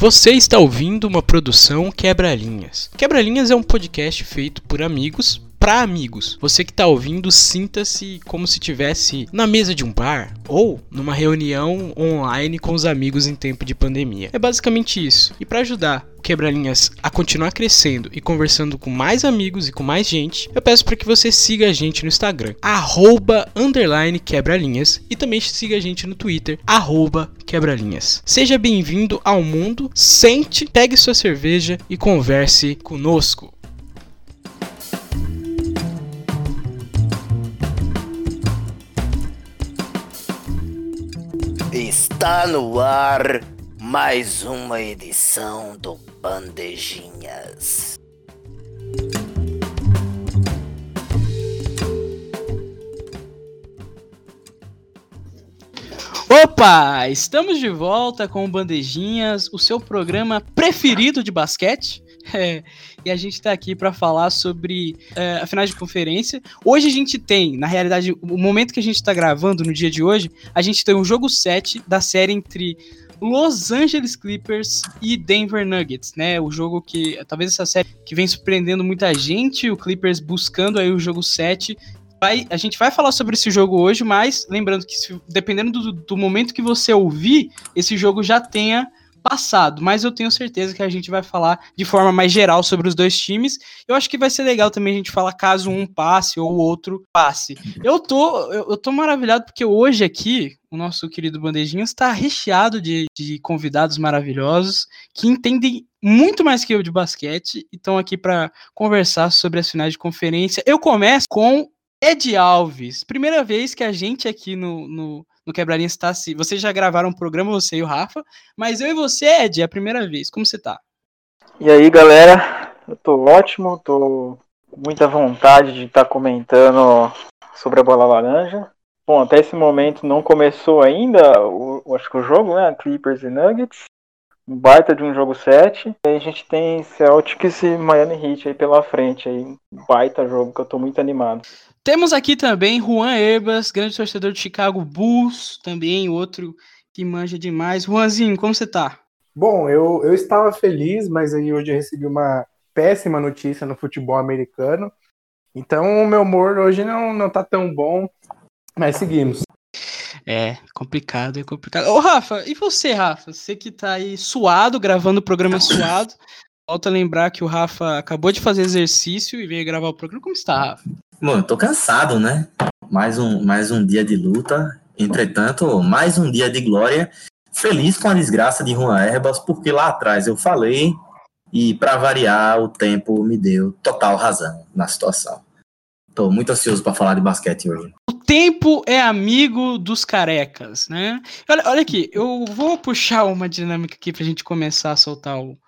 Você está ouvindo uma produção Quebra-Linhas. Quebra-Linhas é um podcast feito por amigos para amigos. Você que está ouvindo, sinta-se como se estivesse na mesa de um bar ou numa reunião online com os amigos em tempo de pandemia. É basicamente isso. E para ajudar o Quebra-Linhas a continuar crescendo e conversando com mais amigos e com mais gente, eu peço para que você siga a gente no Instagram, arroba, underline quebra-linhas, e também siga a gente no Twitter, arroba quebra-linhas. Seja bem-vindo ao mundo, sente, pegue sua cerveja e converse conosco. Está no ar mais uma edição do Bandejinhas. Opa! Estamos de volta com o Bandejinhas, o seu programa preferido de basquete. É, e a gente está aqui para falar sobre é, a final de conferência. Hoje a gente tem, na realidade, o momento que a gente está gravando no dia de hoje, a gente tem o jogo 7 da série entre Los Angeles Clippers e Denver Nuggets, né? O jogo que talvez essa série que vem surpreendendo muita gente, o Clippers buscando aí o jogo 7 Vai, a gente vai falar sobre esse jogo hoje, mas lembrando que se, dependendo do, do, momento que você ouvir, esse jogo já tenha passado, mas eu tenho certeza que a gente vai falar de forma mais geral sobre os dois times. Eu acho que vai ser legal também a gente falar caso um passe ou o outro passe. Eu tô, eu, tô maravilhado porque hoje aqui o nosso querido Bandejinho está recheado de, de convidados maravilhosos que entendem muito mais que eu de basquete e estão aqui para conversar sobre as finais de conferência. Eu começo com Ed Alves. Primeira vez que a gente aqui no, no no Quebrarinha está se. Vocês já gravaram um programa, você e o Rafa, mas eu e você, Ed, é a primeira vez. Como você tá? E aí, galera? Eu tô ótimo, tô muita vontade de estar tá comentando sobre a bola laranja. Bom, até esse momento não começou ainda, o, acho que o jogo, né? Clippers e Nuggets. Um baita de um jogo 7. E aí a gente tem Celtics e Miami Heat aí pela frente. Aí, um baita jogo que eu tô muito animado. Temos aqui também Juan Herbas, grande torcedor de Chicago Bulls, também outro que manja demais. Juanzinho, como você tá? Bom, eu, eu estava feliz, mas aí hoje eu recebi uma péssima notícia no futebol americano. Então o meu humor hoje não, não tá tão bom, mas seguimos. É, complicado, é complicado. Ô, Rafa, e você, Rafa? Você que tá aí suado, gravando o programa suado. Volta a lembrar que o Rafa acabou de fazer exercício e veio gravar o programa. Como está, Rafa? Mano, tô cansado, né? Mais um, mais um dia de luta. Entretanto, mais um dia de glória. Feliz com a desgraça de Juan Herbas, porque lá atrás eu falei e, para variar, o tempo me deu total razão na situação. Tô muito ansioso para falar de basquete hoje. O tempo é amigo dos carecas, né? Olha, olha aqui, eu vou puxar uma dinâmica aqui pra gente começar a soltar o,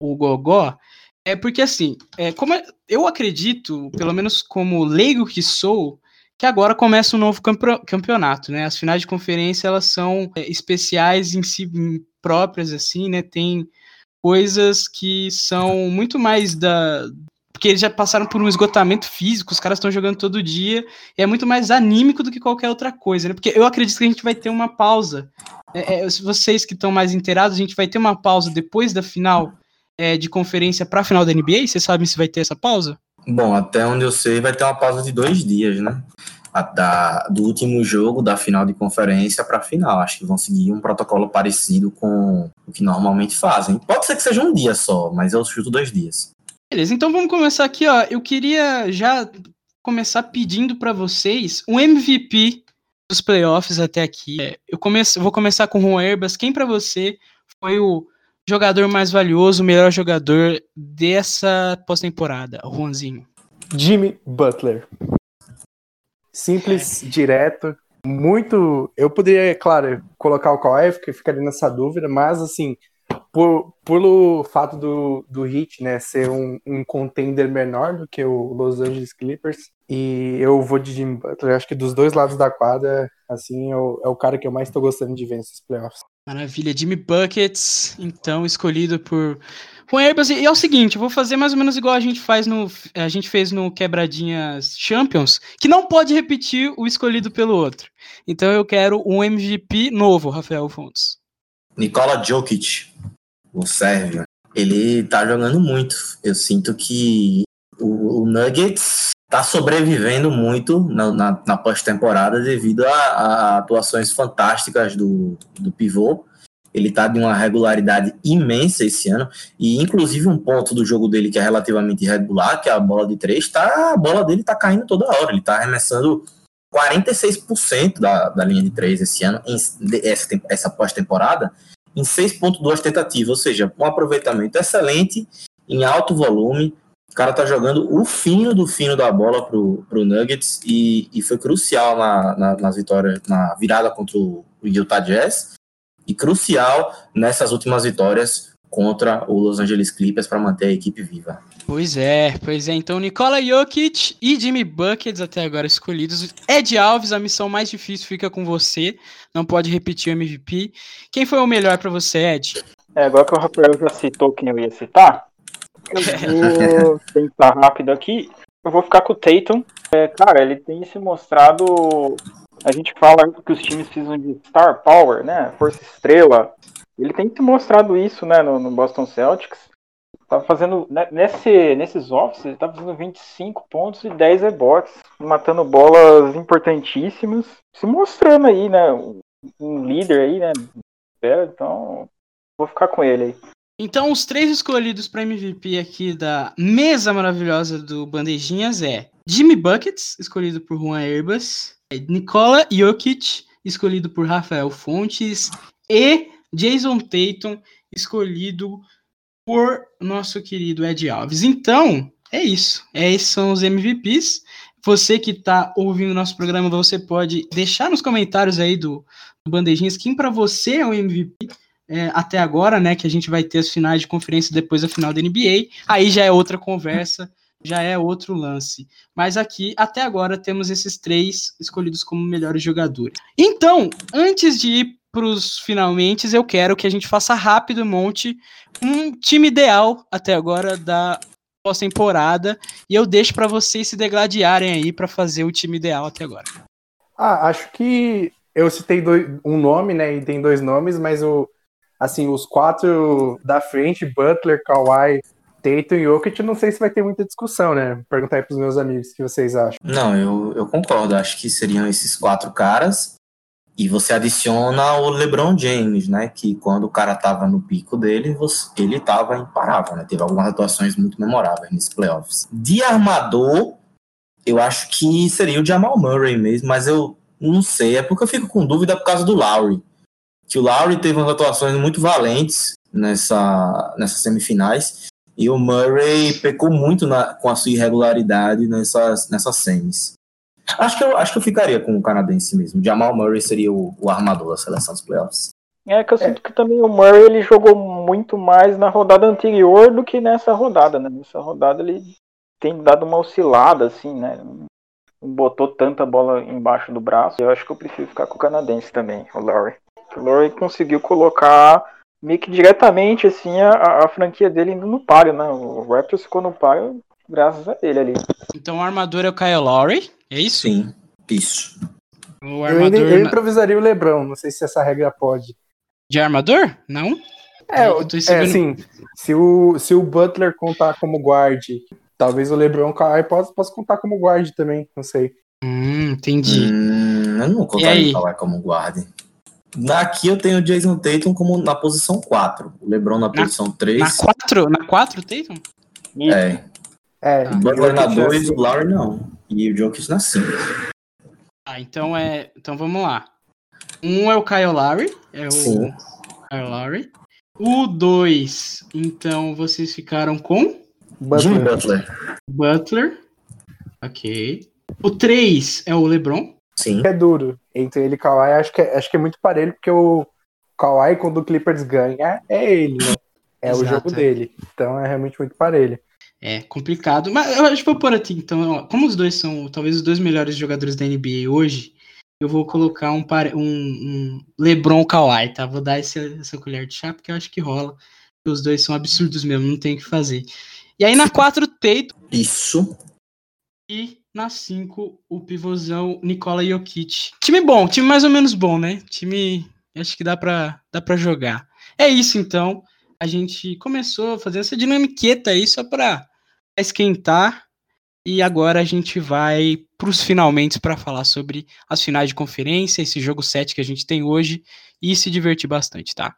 o gogó. É porque assim, é, como é, eu acredito, pelo menos como leigo que sou, que agora começa um novo campeonato, né? As finais de conferência elas são é, especiais em si próprias, assim, né? Tem coisas que são muito mais da porque eles já passaram por um esgotamento físico, os caras estão jogando todo dia, e é muito mais anímico do que qualquer outra coisa, né? Porque eu acredito que a gente vai ter uma pausa. É, é, vocês que estão mais inteirados, a gente vai ter uma pausa depois da final é, de conferência para a final da NBA? Vocês sabem se vai ter essa pausa? Bom, até onde eu sei, vai ter uma pausa de dois dias, né? A, da, do último jogo da final de conferência para a final. Acho que vão seguir um protocolo parecido com o que normalmente fazem. Pode ser que seja um dia só, mas eu chuto dois dias. Beleza, então vamos começar aqui, ó. Eu queria já começar pedindo para vocês um MVP dos playoffs até aqui. É, eu começo, vou começar com o Juan Herbas. Quem para você foi o jogador mais valioso, o melhor jogador dessa pós-temporada, Juanzinho? Jimmy Butler. Simples, é. direto, muito. Eu poderia, claro, colocar o Kawhi, porque ficaria nessa dúvida, mas assim, por, pelo fato do, do Heat né, ser um, um contender menor do que o Los Angeles Clippers, e eu vou de Jimmy Butler. Acho que dos dois lados da quadra, assim, é o, é o cara que eu mais estou gostando de ver nesses playoffs. Maravilha, Jimmy Buckets, então escolhido por Juan Herbas. E é o seguinte, eu vou fazer mais ou menos igual a gente faz no a gente fez no Quebradinhas Champions, que não pode repetir o escolhido pelo outro. Então eu quero um MVP novo, Rafael Fontes. Nikola Jokic, o Sérgio, ele tá jogando muito. Eu sinto que o, o Nuggets tá sobrevivendo muito na, na, na pós-temporada devido a, a, atuações fantásticas do, do pivô. Ele tá de uma regularidade imensa esse ano. E, inclusive, um ponto do jogo dele que é relativamente regular, que é a bola de três, tá, a bola dele tá caindo toda hora. Ele tá arremessando 46% da, da linha de três esse ano, essa, essa pós-temporada, em 6,2 tentativas, ou seja, um aproveitamento excelente, em alto volume. O cara tá jogando o fino do fino da bola pro, pro Nuggets e, e foi crucial na, na, nas vitórias, na virada contra o Utah Jazz e crucial nessas últimas vitórias contra o Los Angeles Clippers para manter a equipe viva. Pois é, pois é. Então, Nikola Jokic e Jimmy Buckets até agora escolhidos. Ed Alves, a missão mais difícil fica com você. Não pode repetir o MVP. Quem foi o melhor para você, Ed? É, agora que o Rafael já citou quem eu ia citar, eu vou tentar rápido aqui. Eu vou ficar com o Tatum. É, cara, ele tem se mostrado. A gente fala que os times precisam de star power, né? Força estrela. Ele tem se mostrado isso, né, no, no Boston Celtics. Tá fazendo. Né, nesse, nesses offs, ele tá fazendo 25 pontos e 10 rebotes, matando bolas importantíssimas. Se mostrando aí, né? Um líder aí, né? Então, vou ficar com ele aí. Então, os três escolhidos para MVP aqui da mesa maravilhosa do Bandejinhas é Jimmy Buckets, escolhido por Juan Herbas, Nicola Jokic, escolhido por Rafael Fontes, e Jason Tatum, escolhido por nosso querido Ed Alves. Então, é isso. É, esses são os MVPs. Você que está ouvindo nosso programa, você pode deixar nos comentários aí do, do Bandejinhas quem para você é o MVP é, até agora, né? Que a gente vai ter as finais de conferência depois da final da NBA. Aí já é outra conversa, já é outro lance. Mas aqui, até agora, temos esses três escolhidos como melhores jogadores. Então, antes de ir para os finalmente, eu quero que a gente faça rápido, monte um time ideal até agora da pós-temporada e eu deixo para vocês se degladiarem aí para fazer o time ideal até agora. Ah, acho que eu citei dois, um nome, né, e tem dois nomes, mas o assim, os quatro da frente, Butler, Kawhi, Tatum e Jokic, não sei se vai ter muita discussão, né? Perguntar aí pros meus amigos o que vocês acham. Não, eu, eu concordo. Acho que seriam esses quatro caras. E você adiciona o LeBron James, né? Que quando o cara tava no pico dele, você, ele tava imparável, né? Teve algumas atuações muito memoráveis nesses playoffs. De armador, eu acho que seria o Jamal Murray mesmo, mas eu não sei. É porque eu fico com dúvida por causa do Lowry. Que o Lowry teve umas atuações muito valentes nessa, nessas semifinais. E o Murray pecou muito na, com a sua irregularidade nessas, nessas semis. Acho que, eu, acho que eu ficaria com o canadense mesmo. Jamal Murray seria o, o armador da seleção dos playoffs. É que eu sinto que também o Murray ele jogou muito mais na rodada anterior do que nessa rodada, né? Nessa rodada ele tem dado uma oscilada, assim, né? Não botou tanta bola embaixo do braço. Eu acho que eu prefiro ficar com o canadense também, o Laurie. O Laurie conseguiu colocar meio que diretamente, assim, a, a franquia dele indo no páreo, né? O Raptors ficou no páreo graças a ele ali. Então o armador é o Kyle Lowry? É isso? Sim, isso. O armador... eu, eu improvisaria o Lebron, não sei se essa regra pode. De armador? Não? É, é assim, se o, se o Butler contar como guard, talvez o LeBron Kawhi possa, possa contar como guard também, não sei. Hum, entendi. Hum, eu não contaria Kawhi como guard. Aqui eu tenho o Jason Tatum como na posição 4, o LeBron na posição 3. Na 4? Na 4, Tatum? É. É. O Butler na 2, o Lowry não. E o Jokic na 5. Ah, então é. Então vamos lá. Um é o Kyle Lowry. É o Sim. Kyle Lowry. O 2, então vocês ficaram com? Butler. Jimmy Butler. Butler. Ok. O 3 é o LeBron. Sim. É duro. Entre ele e Kawhi, acho que, é, acho que é muito parelho, porque o Kawhi, quando o Clippers ganha, é ele, né? É Exato. o jogo dele. Então é realmente muito parelho. É complicado, mas eu acho que vou por aqui. Então, como os dois são talvez os dois melhores jogadores da NBA hoje, eu vou colocar um, um, um LeBron Kawhi, tá? Vou dar esse, essa colher de chá porque eu acho que rola. Os dois são absurdos mesmo, não tem o que fazer. E aí na 4, Teito. Isso. E na 5, o pivôzão Nicola Jokic. Time bom, time mais ou menos bom, né? Time acho que dá pra, dá pra jogar. É isso então. A gente começou a fazer essa dinamiqueta aí só para esquentar. E agora a gente vai para os finalmente para falar sobre as finais de conferência, esse jogo 7 que a gente tem hoje e se divertir bastante, tá?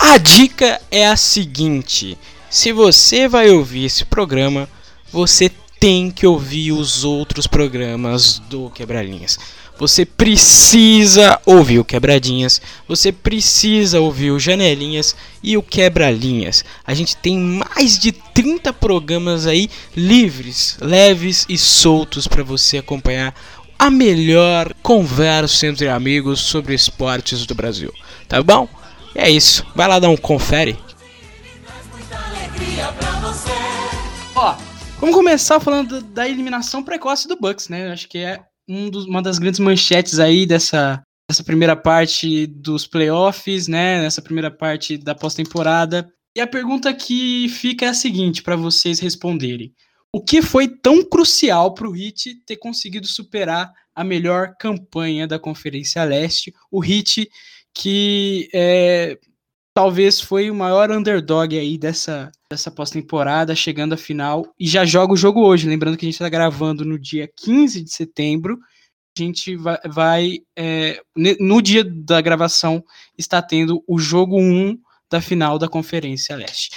A dica é a seguinte: se você vai ouvir esse programa, você tem que ouvir os outros programas do Quebralinhas. Você precisa ouvir o Quebradinhas, você precisa ouvir o Janelinhas e o Quebralinhas. A gente tem mais de 30 programas aí livres, leves e soltos para você acompanhar a melhor conversa entre amigos sobre esportes do Brasil. Tá bom? é isso. Vai lá dar um confere. Ó, vamos começar falando da eliminação precoce do Bucks, né? Acho que é um dos, uma das grandes manchetes aí dessa, dessa primeira parte dos playoffs, né? Nessa primeira parte da pós-temporada. E a pergunta que fica é a seguinte para vocês responderem. O que foi tão crucial para o Heat ter conseguido superar a melhor campanha da Conferência Leste? O Heat que é, talvez foi o maior underdog aí dessa, dessa pós-temporada, chegando à final, e já joga o jogo hoje. Lembrando que a gente está gravando no dia 15 de setembro. A gente vai, vai é, no dia da gravação, está tendo o jogo 1 da final da Conferência Leste.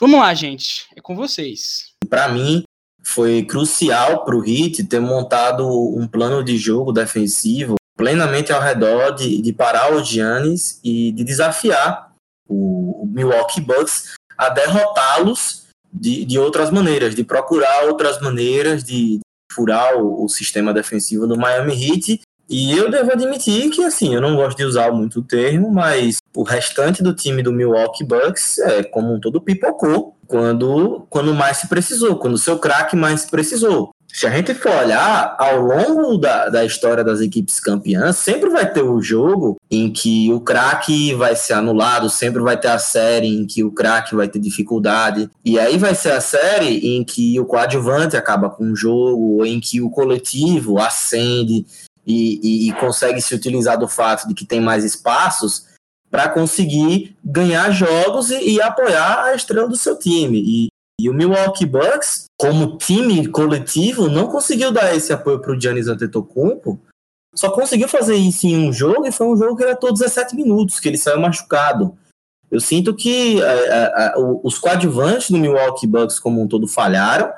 Vamos lá, gente, é com vocês. Para mim, foi crucial para o Heat ter montado um plano de jogo defensivo plenamente ao redor de, de parar o Giannis e de desafiar o, Milwaukee Bucks a derrotá-los de, de outras maneiras, de procurar outras maneiras de, furar o, o, sistema defensivo do Miami Heat. E eu devo admitir que, assim, eu não gosto de usar muito o termo, mas o restante do time do Milwaukee Bucks é como um todo pipocou quando, quando mais se precisou, quando o seu craque mais se precisou se a gente for olhar ao longo da, da história das equipes campeãs, sempre vai ter o jogo em que o craque vai ser anulado, sempre vai ter a série em que o craque vai ter dificuldade, e aí vai ser a série em que o coadjuvante acaba com o jogo, ou em que o coletivo acende e, e, e consegue se utilizar do fato de que tem mais espaços para conseguir ganhar jogos e, e, apoiar a estrela do seu time. E, e o Milwaukee Bucks, como time coletivo, não conseguiu dar esse apoio para o Giannis Antetokounmpo. Só conseguiu fazer isso em um jogo e foi um jogo que era todo 17 minutos, que ele saiu machucado. Eu sinto que a, a, a, os coadjuvantes do Milwaukee Bucks como um todo falharam.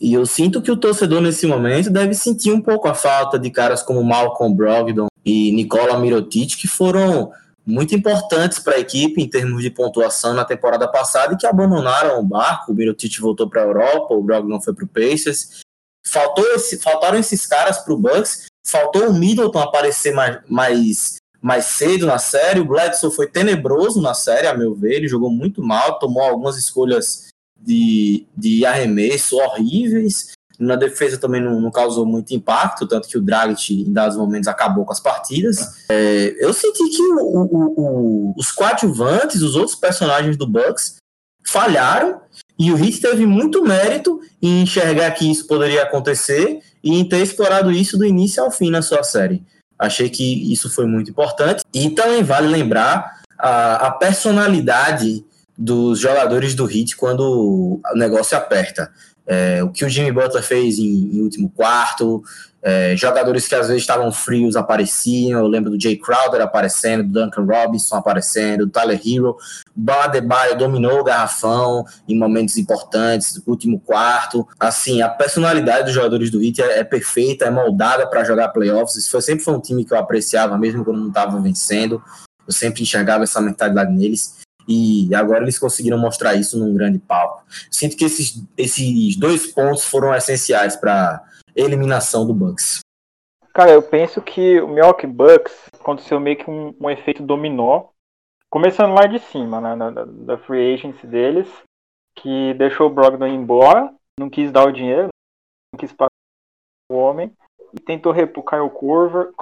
E eu sinto que o torcedor nesse momento deve sentir um pouco a falta de caras como Malcolm Brogdon e Nikola Mirotic, que foram muito importantes para a equipe em termos de pontuação na temporada passada e que abandonaram o barco. O Mirotic voltou para a Europa, o Brogdon foi para o Pacers. Faltou esse, faltaram esses caras para o Bucks. Faltou o Middleton aparecer mais, mais, mais cedo na série. O Bledsoe foi tenebroso na série, a meu ver. Ele jogou muito mal, tomou algumas escolhas de, de arremesso horríveis. Na defesa também não, não, causou muito impacto, tanto que o Dragic, em dados momentos, acabou com as partidas. É, eu senti que o, o, o, os coadjuvantes, os outros personagens do Bucks, falharam e o Heat teve muito mérito em enxergar que isso poderia acontecer e em ter explorado isso do início ao fim na sua série. Achei que isso foi muito importante. E também vale lembrar a, a personalidade dos jogadores do Heat quando o negócio aperta. É, o que o Jimmy Butler fez em, em último quarto, é, jogadores que às vezes estavam frios apareciam. Eu lembro do Jay Crowder aparecendo, do Duncan Robinson aparecendo, do Tyler Hero. Badebaio dominou o garrafão em momentos importantes, último quarto. Assim, a personalidade dos jogadores do Heat é, é perfeita, é moldada para jogar playoffs. Isso foi, sempre foi um time que eu apreciava, mesmo quando não estava vencendo. Eu sempre enxergava essa mentalidade neles e agora eles conseguiram mostrar isso num grande palco. Sinto que esses, esses dois pontos foram essenciais para eliminação do Bucks. Cara, eu penso que o Milwaukee Bucks aconteceu meio que um, um efeito dominó, começando lá de cima, né, da, da free agency deles, que deixou o Brogdon embora, não quis dar o dinheiro, não quis pagar o homem, e tentou repor o Kyle Corver,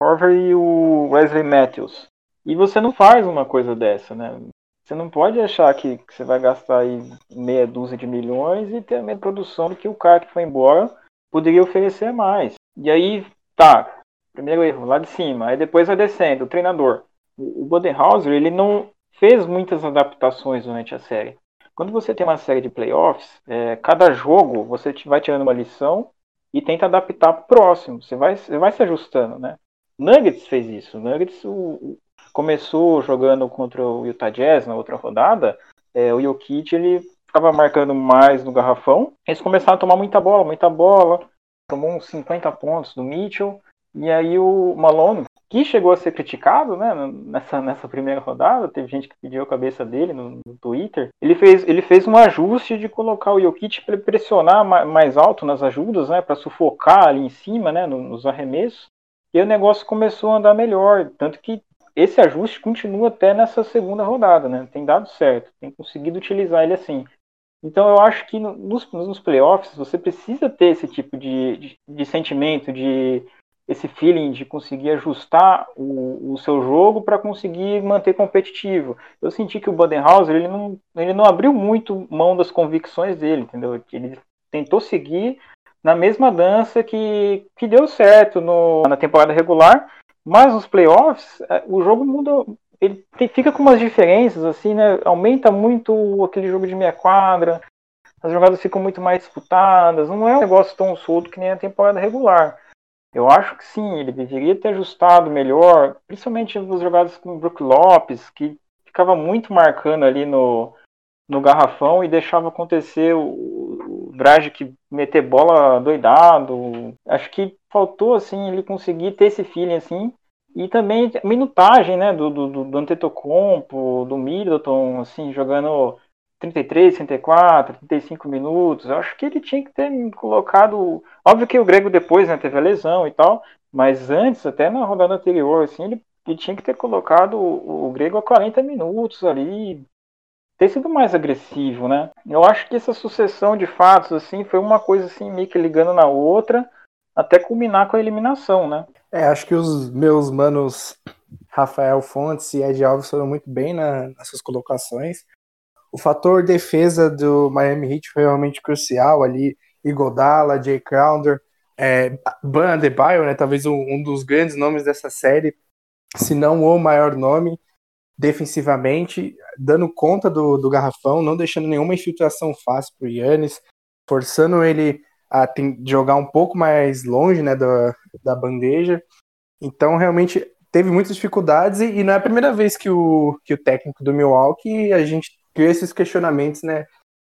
Corver e o Wesley Matthews. E você não faz uma coisa dessa, né? Você não pode achar que, que você vai gastar aí meia dúzia de milhões e ter a mesma produção do que o cara que foi embora poderia oferecer mais. E aí, tá, Primeiro erro, lá de cima. Aí depois vai descendo, o treinador. O, Bodenhauser, ele não fez muitas adaptações durante a série. Quando você tem uma série de playoffs, é, cada jogo você vai tirando uma lição e tenta adaptar pro próximo. Você vai, você vai se ajustando, né? Nuggets fez isso. Nuggets o, começou jogando contra o Utah Jazz na outra rodada. É, o Jokic ele ficava marcando mais no garrafão. Eles começaram a tomar muita bola, muita bola. Tomou uns 50 pontos do Mitchell. E aí o Malone, que chegou a ser criticado né, nessa, nessa primeira rodada, teve gente que pediu a cabeça dele no, no Twitter, ele fez, ele fez um ajuste de colocar o Jokic para pressionar mais alto nas ajudas, né, para sufocar ali em cima, né, nos arremessos, e o negócio começou a andar melhor, tanto que esse ajuste continua até nessa segunda rodada, né, tem dado certo, tem conseguido utilizar ele assim. Então eu acho que nos, nos playoffs você precisa ter esse tipo de, de, de sentimento de esse feeling de conseguir ajustar o, o seu jogo para conseguir manter competitivo. Eu senti que o Badenhauser ele não, ele não abriu muito mão das convicções dele, entendeu? Ele tentou seguir na mesma dança que, que deu certo no, na temporada regular, mas nos playoffs é, o jogo muda, ele fica com umas diferenças assim, né? Aumenta muito aquele jogo de meia quadra, as jogadas ficam muito mais disputadas, não é um negócio tão solto que nem a temporada regular. Eu acho que sim, ele deveria ter ajustado melhor, principalmente nos jogadas com o Brook Lopes, que ficava muito marcando ali no, no garrafão e deixava acontecer o, o meter bola doidado. Acho que faltou assim ele conseguir ter esse feeling assim e também a minutagem, né, do, do, do Antetokounmpo, do Middleton, assim, jogando 33, 34, 35 minutos. Eu acho que ele tinha que ter colocado. Óbvio que o Grego depois né, teve a lesão e tal, mas antes, até na rodada anterior, assim, ele, ele tinha que ter colocado o, o Grego a 40 minutos ali, ter sido mais agressivo, né? Eu acho que essa sucessão de fatos, assim, foi uma coisa assim, meio que ligando na outra, até culminar com a eliminação, né? É, acho que os meus manos Rafael Fontes e Ed Alves foram muito bem na, nas suas colocações o fator defesa do Miami Heat foi realmente crucial ali. Igodala, Jay Crowder, é, Ban Adebayo, né, talvez um, um, dos grandes nomes dessa série, se não o maior nome, defensivamente, dando conta do, do garrafão, não deixando nenhuma infiltração fácil para o Yannis, forçando ele a tem, jogar um pouco mais longe né, da, da bandeja. Então, realmente, teve muitas dificuldades e, e, não é a primeira vez que o, que o técnico do Milwaukee a gente criou esses questionamentos, né,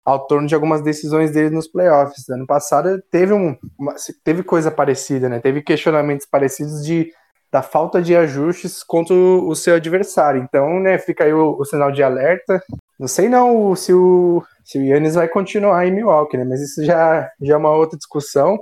ao torno de algumas decisões dele nos playoffs. Ano passado teve, um, uma, teve coisa parecida, né, teve questionamentos parecidos de da falta de ajustes contra o, seu adversário. Então, né, fica aí o, o, sinal de alerta. Não sei não se o, se o Yannis vai continuar em Milwaukee, né, mas isso já, já é uma outra discussão.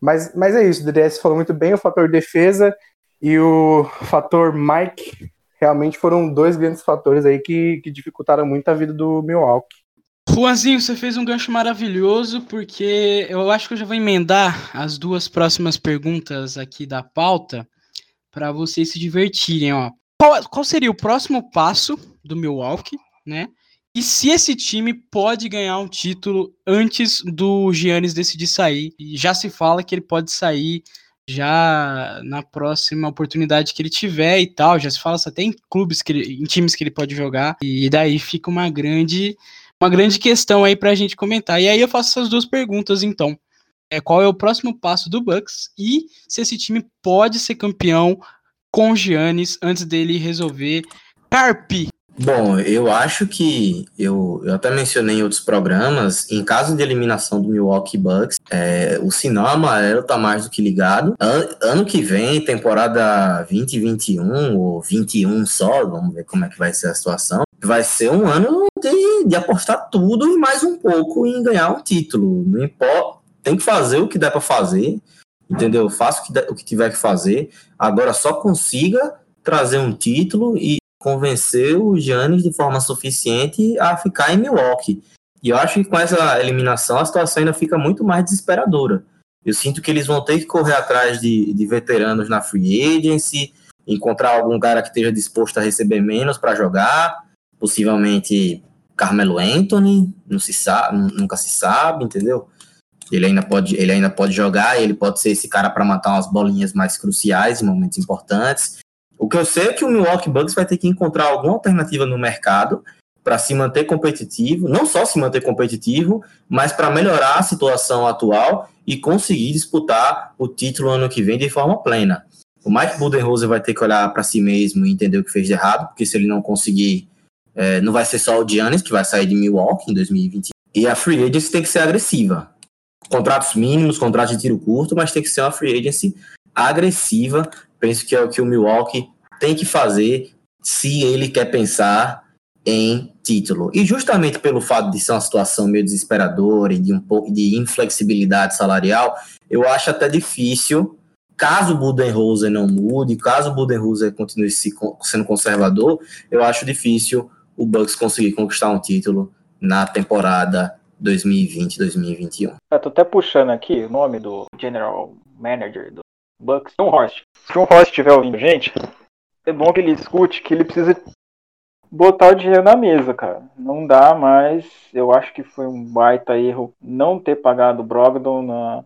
Mas, mas é isso, o DDS falou muito bem, o fator defesa e o fator Mike realmente foram dois grandes fatores aí que, que dificultaram muito a vida do Milwaukee. Juanzinho, você fez um gancho maravilhoso, porque eu acho que eu já vou emendar as duas próximas perguntas aqui da pauta para vocês se divertirem. Ó. Qual, qual seria o próximo passo do Milwaukee, né? E se esse time pode ganhar um título antes do Giannis decidir sair? E já se fala que ele pode sair já na próxima oportunidade que ele tiver e tal, já se fala até em clubes que ele, em times que ele pode jogar e daí fica uma grande uma grande questão aí pra gente comentar. E aí eu faço essas duas perguntas então. É, qual é o próximo passo do Bucks e se esse time pode ser campeão com Giannis antes dele resolver Carpe Bom, eu acho que eu, eu até mencionei em outros programas, em caso de eliminação do Milwaukee Bucks, é, o sinal amarelo tá mais do que ligado. An, ano que vem, temporada 2021 ou 21 só, vamos ver como é que vai ser a situação. Vai ser um ano de, de apostar tudo e mais um pouco em ganhar um título. Não importa, tem que fazer o que der para fazer, entendeu? Faça o que, der, o que tiver que fazer. Agora só consiga trazer um título e, convencer o Giannis de forma suficiente a ficar em Milwaukee. E eu acho que com essa eliminação a situação ainda fica muito mais desesperadora. Eu sinto que eles vão ter que correr atrás de, de veteranos na free agency, encontrar algum cara que esteja disposto a receber menos para jogar, possivelmente Carmelo Anthony, não se sabe, nunca se sabe, entendeu? Ele ainda pode, ele ainda pode jogar, ele pode ser esse cara para matar umas bolinhas mais cruciais em momentos importantes. O que eu sei é que o Milwaukee Bucks vai ter que encontrar alguma alternativa no mercado para se manter competitivo, não só se manter competitivo, mas para melhorar a situação atual e conseguir disputar o título ano que vem de forma plena. O Mike Budenholzer vai ter que olhar para si mesmo e entender o que fez de errado, porque se ele não conseguir, é, não vai ser só o Giannis que vai sair de Milwaukee em 2020. E a free agency tem que ser agressiva. Contratos mínimos, contratos de tiro curto, mas tem que ser uma free agency agressiva. Penso que é o que o Milwaukee tem que fazer se ele quer pensar em título. E justamente pelo fato de ser uma situação meio desesperadora e de um pouco de inflexibilidade salarial, eu acho até difícil, caso o Budenholzer não mude, caso o Budenholzer continue sendo conservador, eu acho difícil o Bucks conseguir conquistar um título na temporada 2020-2021. Eu tô até puxando aqui o nome do general manager do Bucks, John Horst. Se o John Horst estiver ouvindo, gente, é bom que ele escute que ele precisa botar o dinheiro na mesa, cara. Não dá mais. Eu acho que foi um baita erro não ter pagado o Brogdon na,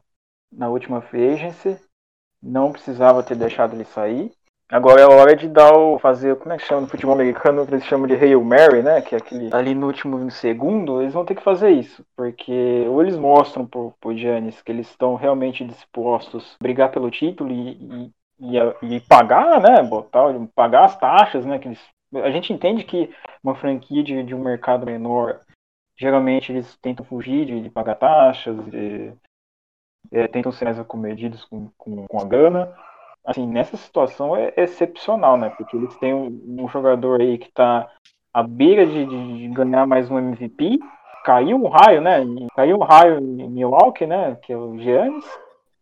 na última free agency. Não precisava ter deixado ele sair. Agora é hora de dar o fazer, como é que chama no futebol americano, que eles chamam de Hail Mary, né? Que é aquele ali no último segundo, eles vão ter que fazer isso. Porque ou eles mostram pro, pro Giannis que eles estão realmente dispostos a brigar pelo título e, e, e, e pagar, né? Botar, pagar as taxas, né? Que eles a gente entende que uma franquia de, de um mercado menor, geralmente eles tentam fugir de, de pagar taxas, de, é, tentam ser mais acomedidos com, com, com, a grana. Assim, nessa situação é, excepcional, né? Porque eles têm um, jogador aí que está à beira de, de, ganhar mais um MVP. Caiu um raio, né? Caiu um raio em Milwaukee, né? Que é o Giannis.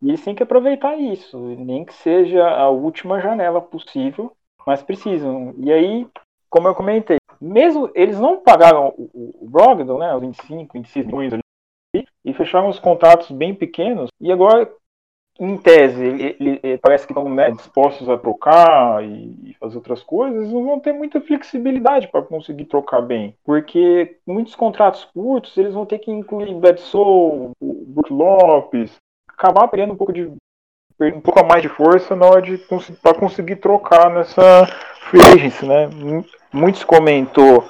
E eles têm que aproveitar isso, nem que seja a última janela possível mas precisam. E aí, como eu comentei, mesmo eles não pagaram o, o Brogdon, né, os 25, 26 milhões ali, e fecharam os contratos bem pequenos, e agora, em tese, ele, ele, parece que estão né, dispostos a trocar e, e, fazer outras coisas, não vão ter muita flexibilidade para conseguir trocar bem, porque muitos contratos curtos, eles vão ter que incluir Bledsoe, Brook Lopes, acabar perdendo um pouco de um pouco a mais de força na hora de para conseguir trocar nessa free agency, né? Muitos comentou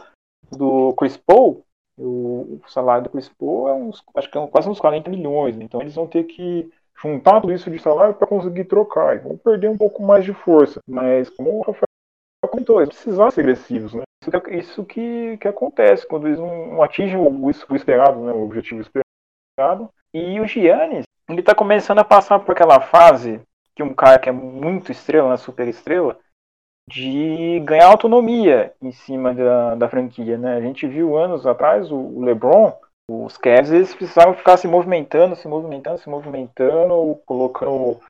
do Chris Paul, o salário do Chris Paul é uns, acho que é quase uns 40 milhões, então eles vão ter que juntar tudo isso de salário para conseguir trocar, e vão perder um pouco mais de força, mas como o Rafael comentou, eles precisaram ser agressivos, né? Isso que, isso que, que acontece quando eles não atingem o, o esperado, né? O objetivo esperado. E o Giannis, ele tá começando a passar por aquela fase que um cara que é muito estrela, uma super estrela, de ganhar autonomia em cima da, da franquia, né? A gente viu anos atrás o, LeBron, os Cavs, eles precisavam ficar se movimentando, se movimentando, se movimentando, colocando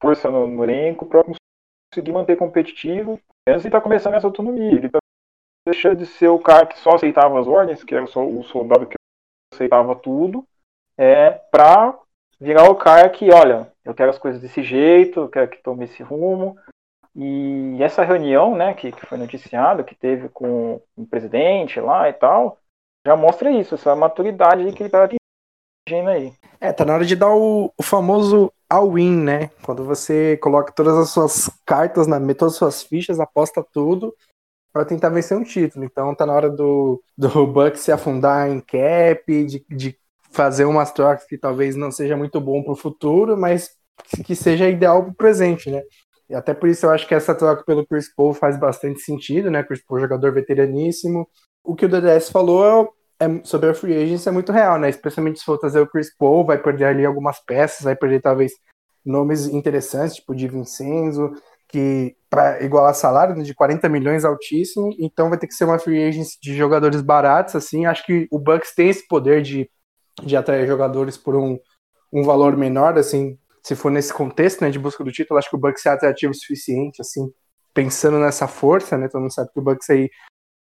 força no, no elenco para conseguir manter competitivo. Ele está começando essa autonomia, ele está deixando de ser o cara que só aceitava as ordens, que era só o soldado que aceitava tudo, é, para virar o cara que, olha, eu quero as coisas desse jeito, eu quero que tome esse rumo. E essa reunião, né, que, que foi noticiada, que teve com o presidente lá e tal, já mostra isso, essa maturidade que ele está atingindo aí. É, tá na hora de dar o, o famoso all-in, né? Quando você coloca todas as suas cartas, na, todas as suas fichas, aposta tudo para tentar vencer um título. Então tá na hora do, do Bucks se afundar em cap, de, de fazer umas trocas que talvez não seja muito bom para o futuro, mas que seja ideal para o presente, né? E até por isso eu acho que essa troca pelo Chris Paul faz bastante sentido, né? Chris Paul, jogador veteraníssimo. O que o DDS falou é, sobre a free agency é muito real, né? Especialmente se for trazer o Chris Paul, vai perder ali algumas peças, vai perder talvez nomes interessantes, tipo de Vincenzo, que para igualar salário né, de 40 milhões altíssimo, então vai ter que ser uma free agency de jogadores baratos, assim. Acho que o Bucks tem esse poder de de atrair jogadores por um, um valor menor, assim, se for nesse contexto, né, de busca do título, acho que o Bucks é atrativo o suficiente, assim, pensando nessa força, né, todo mundo sabe que o Bucks aí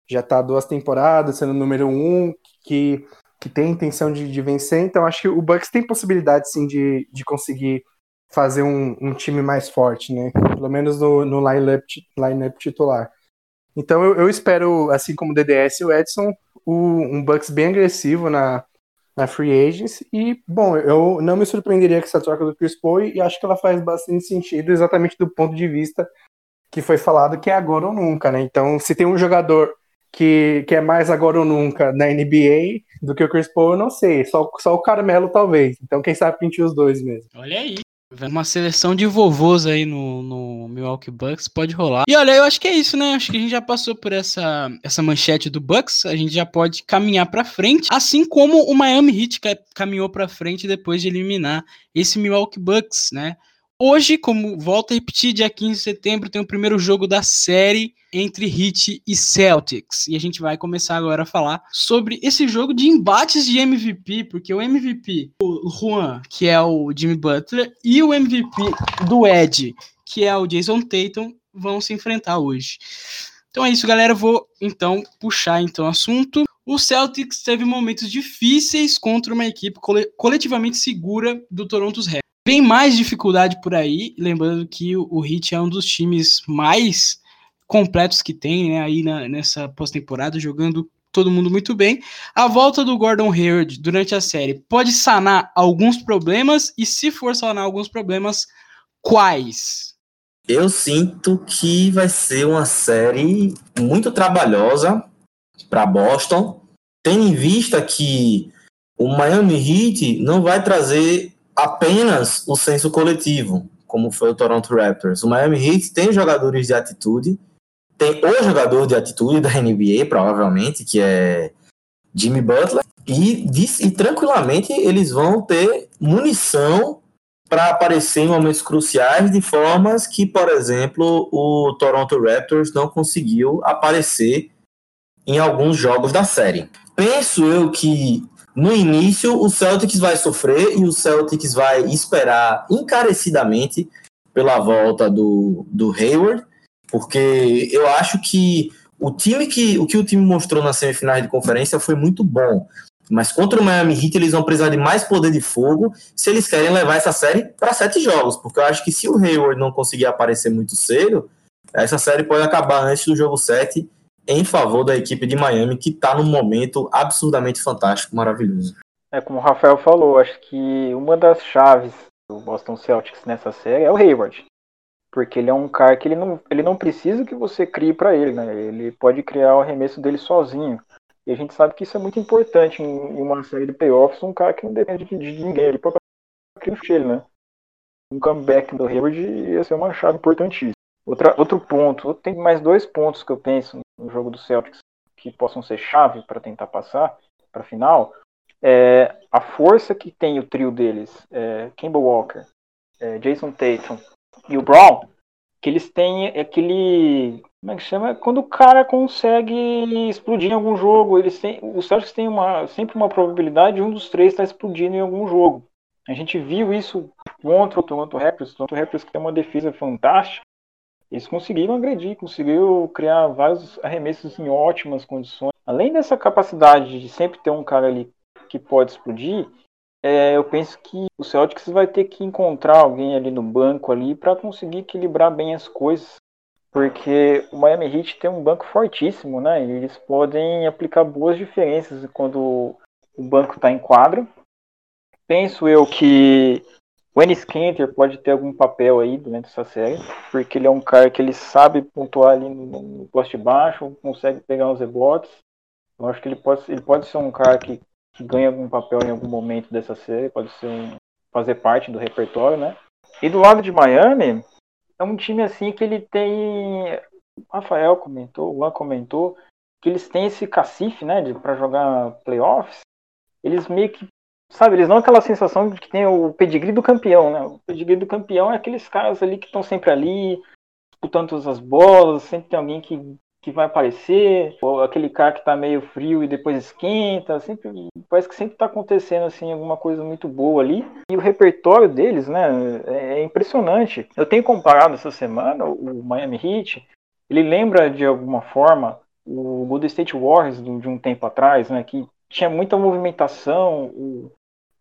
já tá duas temporadas, sendo número um, que, que tem intenção de, de vencer, então acho que o Bucks tem possibilidade, sim, de, de conseguir fazer um, um time mais forte, né, pelo menos no, no line-up line titular. Então eu, eu espero, assim como o DDS e o Edson, o, um Bucks bem agressivo na, na free agency. E, bom, eu não me surpreenderia com essa troca do Chris Paul e acho que ela faz bastante sentido exatamente do ponto de vista que foi falado que é agora ou nunca, né? Então, se tem um jogador que, que é mais agora ou nunca na NBA do que o Chris Paul, eu não sei. Só, só o Carmelo, talvez. Então, quem sabe pintar os dois mesmo. Olha aí. Uma seleção de vovôs aí no, no Milwaukee Bucks pode rolar. E olha, eu acho que é isso, né? Acho que a gente já passou por essa, essa manchete do Bucks. A gente já pode caminhar para frente, assim como o Miami Heat caminhou para frente depois de eliminar esse Milwaukee Bucks, né? Hoje, como volta a repetir, dia 15 de setembro tem o primeiro jogo da série entre Heat e Celtics. E a gente vai começar agora a falar sobre esse jogo de embates de MVP, porque o MVP, o Juan, que é o Jimmy Butler, e o MVP do Ed, que é o Jason Tatum, vão se enfrentar hoje. Então é isso, galera. Vou então puxar então o assunto. O Celtics teve momentos difíceis contra uma equipe coletivamente segura do Toronto Raptors. Vem mais dificuldade por aí, lembrando que o Heat é um dos times mais completos que tem, né, aí na, nessa pós-temporada, jogando todo mundo muito bem. A volta do Gordon Hayward durante a série pode sanar alguns problemas, e se for sanar alguns problemas, quais? Eu sinto que vai ser uma série muito trabalhosa para Boston, tendo em vista que o Miami Heat não vai trazer apenas o senso coletivo, como foi o Toronto Raptors. O Miami Heat tem jogadores de atitude, tem o jogador de atitude da NBA, provavelmente, que é Jimmy Butler, e, e tranquilamente eles vão ter munição para aparecer em momentos cruciais de formas que, por exemplo, o Toronto Raptors não conseguiu aparecer em alguns jogos da série. Penso eu que no início, o Celtics vai sofrer e o Celtics vai esperar encarecidamente pela volta do, do Hayward, porque eu acho que o time que o que o time mostrou na semifinal de conferência foi muito bom. Mas contra o Miami Heat eles vão precisar de mais poder de fogo se eles querem levar essa série para sete jogos, porque eu acho que se o Hayward não conseguir aparecer muito cedo, essa série pode acabar antes do jogo 7 em favor da equipe de Miami, que está num momento absurdamente fantástico, maravilhoso. É como o Rafael falou, acho que uma das chaves do Boston Celtics nessa série é o Hayward. Porque ele é um cara que ele não, ele não precisa que você crie para ele, né? Ele pode criar o arremesso dele sozinho. E a gente sabe que isso é muito importante em, uma série de playoffs, um cara que não depende de, ninguém, ele pode criar ele, né? Um comeback do Hayward ia ser uma chave importantíssima. Outra, outro ponto, tem mais dois pontos que eu penso no jogo do Celtics que possam ser chave para tentar passar para a final. É a força que tem o trio deles, é, Kemba Walker, é, Jason Tatum e o Brown, que eles têm aquele. Como é que chama? Quando o cara consegue explodir em algum jogo, eles têm, os Celtics têm uma, sempre uma probabilidade de um dos três estar explodindo em algum jogo. A gente viu isso contra o Toronto Raptors. O Toronto Raptors que tem uma defesa fantástica, eles conseguiram agredir, conseguiram criar vários arremessos em ótimas condições. Além dessa capacidade de sempre ter um cara ali que pode explodir, é, eu penso que o Celtics vai ter que encontrar alguém ali no banco ali para conseguir equilibrar bem as coisas, porque o Miami Heat tem um banco fortíssimo, né? Eles podem aplicar boas diferenças quando o banco está em quadro. Penso eu que o Ennis Kanter pode ter algum papel aí durante essa série, porque ele é um cara que ele sabe pontuar ali no, poste baixo, consegue pegar uns rebotes. Eu acho que ele pode, ele pode ser um cara que, que ganha algum papel em algum momento dessa série, pode ser um, fazer parte do repertório, né? E do lado de Miami, é um time assim que ele tem. O Rafael comentou, o Juan comentou, que eles têm esse cacife, né, para jogar playoffs. Eles meio que Sabe, eles dão aquela sensação de que tem o pedigree do campeão, né? O pedigree do campeão é aqueles caras ali que estão sempre ali, disputando todas as bolas, sempre tem alguém que, que vai aparecer, ou aquele cara que tá meio frio e depois esquenta, sempre parece que sempre tá acontecendo assim alguma coisa muito boa ali. E o repertório deles, né, é, é impressionante. Eu tenho comparado essa semana o Miami Heat, ele lembra de alguma forma o Golden State Warriors de um tempo atrás, né, que tinha muita movimentação, o,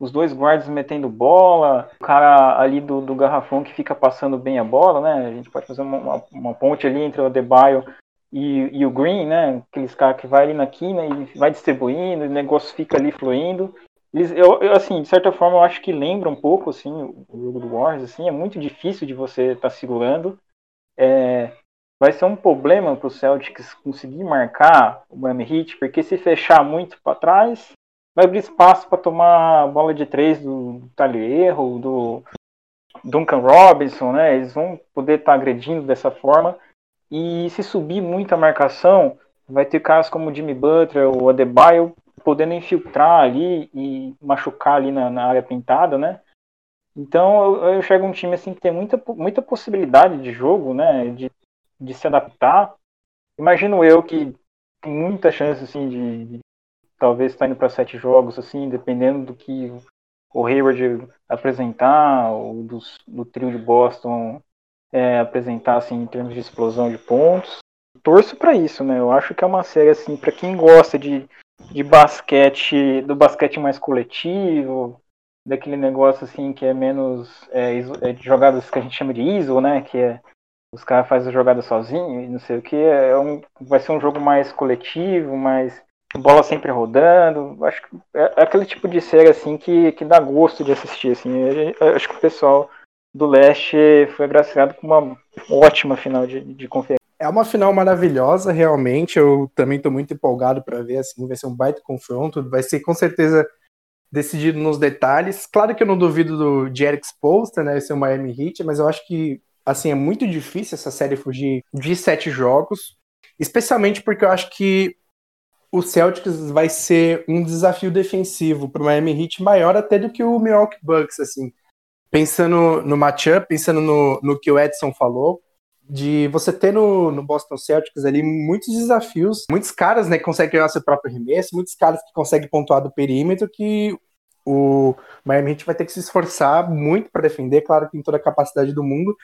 os dois guardas metendo bola, o cara ali do, do, garrafão que fica passando bem a bola, né? A gente pode fazer uma, uma, uma ponte ali entre o Adebayo e, e, o Green, né? Aqueles caras que vai ali na quina e vai distribuindo, o negócio fica ali fluindo. Eles, eu, eu, assim, de certa forma, eu acho que lembra um pouco, assim, o jogo do Warriors, assim, é muito difícil de você estar tá segurando. É, vai ser um problema para o Celtics conseguir marcar o Miami Heat, porque se fechar muito para trás, vai abrir espaço para tomar bola de três do Talierro, do Duncan Robinson, né? Eles vão poder estar tá agredindo dessa forma. E se subir muito a marcação, vai ter caras como Jimmy Butler, o Adebayo podendo infiltrar ali e machucar ali na, na área pintada, né? Então eu, eu enxergo um time assim que tem muita, muita possibilidade de jogo, né? De, de se adaptar. Imagino eu que tem muita chance assim de talvez estar tá indo para sete jogos, assim, dependendo do que o Hayward apresentar, ou dos, do trio de Boston é, apresentar assim em termos de explosão de pontos. Torço para isso, né? Eu acho que é uma série assim para quem gosta de de basquete, do basquete mais coletivo, daquele negócio assim que é menos é, é de jogadas que a gente chama de ISO, né? Que é os caras fazem a jogada sozinho e não sei o que. É um, vai ser um jogo mais coletivo, mais bola sempre rodando. Acho que é, é aquele tipo de série assim que, que dá gosto de assistir. Assim. acho que o pessoal do leste foi agraciado com uma ótima final de, de conferência. É uma final maravilhosa, realmente. Eu também estou muito empolgado para ver. Assim, vai ser um baita confronto. Vai ser com certeza decidido nos detalhes. Claro que eu não duvido do de Eric Spoelstra, né? Esse é o Miami Heat, mas eu acho que assim é muito difícil essa série fugir de sete jogos, especialmente porque eu acho que o Celtics vai ser um desafio defensivo para o Miami Heat maior até do que o Milwaukee Bucks, assim. Pensando no matchup, pensando no, no que o Edson falou, de você ter no, no Boston Celtics ali muitos desafios, muitos caras né, que conseguem ganhar seu próprio arremesso, muitos caras que conseguem pontuar do perímetro, que o Miami Heat vai ter que se esforçar muito para defender, claro que tem toda a capacidade do mundo,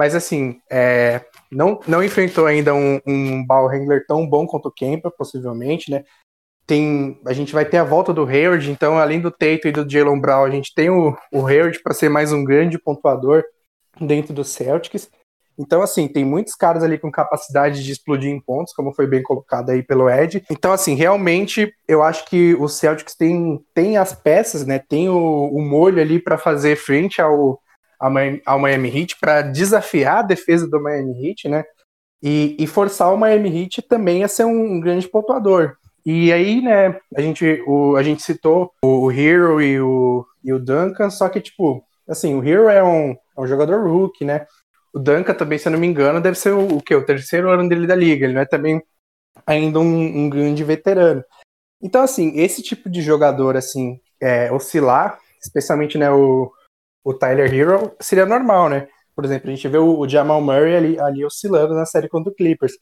mas assim, é, não, não enfrentou ainda um, um ball handler tão bom quanto o Kempa, possivelmente, né? Tem, a gente vai ter a volta do Hayward, então além do Tatum e do Jalen Brown, a gente tem o, o Hayward para ser mais um grande pontuador dentro do Celtics. Então, assim, tem muitos caras ali com capacidade de explodir em pontos, como foi bem colocado aí pelo Ed. Então, assim, realmente, eu acho que o Celtics tem, tem as peças, né? Tem o, o molho ali para fazer frente ao, ao Miami Heat, para desafiar a defesa do Miami Heat, né? E, e, forçar o Miami Heat também a ser um, grande pontuador. E aí, né, a gente, o, a gente citou o Hero e o, e o Duncan, só que, tipo, assim, o Hero é um, é um jogador rookie, né? O Duncan também, se eu não me engano, deve ser o, o que? O terceiro ano dele da liga. Ele não é também ainda um, um grande veterano. Então, assim, esse tipo de jogador, assim, é, oscilar, especialmente né, o, o Tyler Hero, seria normal, né? Por exemplo, a gente vê o, Jamal Murray ali, ali oscilando na série contra o Clippers.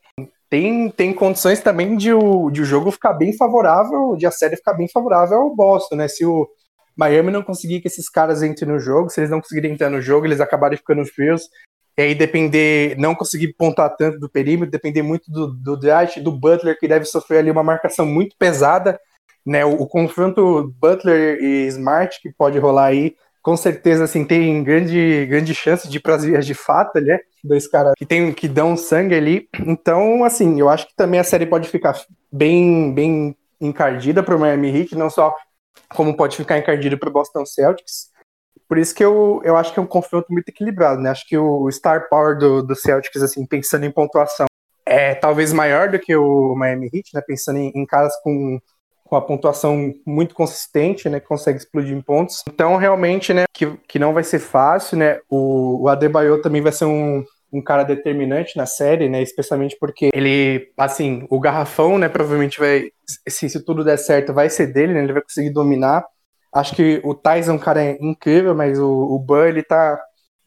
Tem, tem condições também de o, de o jogo ficar bem favorável, de a série ficar bem favorável ao Boston, né? Se o Miami não conseguir que esses caras entrem no jogo, se eles não conseguirem entrar no jogo, eles acabarem ficando frios, e aí depender, não conseguir pontuar tanto do perímetro, depender muito do, do do Butler, que deve sofrer ali uma marcação muito pesada, né, o, o, confronto Butler e Smart que pode rolar aí, com certeza, assim, tem grande, grande chance de ir para as vias de fato, né, dois caras que, tem, que dão sangue ali, então, assim, eu acho que também a série pode ficar bem, bem encardida para o Miami Heat, não só como pode ficar encardida para o Boston Celtics, por isso que eu, eu acho que é um confronto muito equilibrado, né? Acho que o star power do, do Celtics, assim, pensando em pontuação, é talvez maior do que o Miami Heat, né? Pensando em, em caras com, com a pontuação muito consistente, né? Consegue explodir em pontos. Então, realmente, né? Que, que não vai ser fácil, né? O, o Adebayo também vai ser um, um cara determinante na série, né? Especialmente porque ele, assim, o garrafão, né? Provavelmente vai, se, se tudo der certo, vai ser dele, né? Ele vai conseguir dominar. Acho que o Tyson é um cara incrível, mas o, o Burr, ele tá,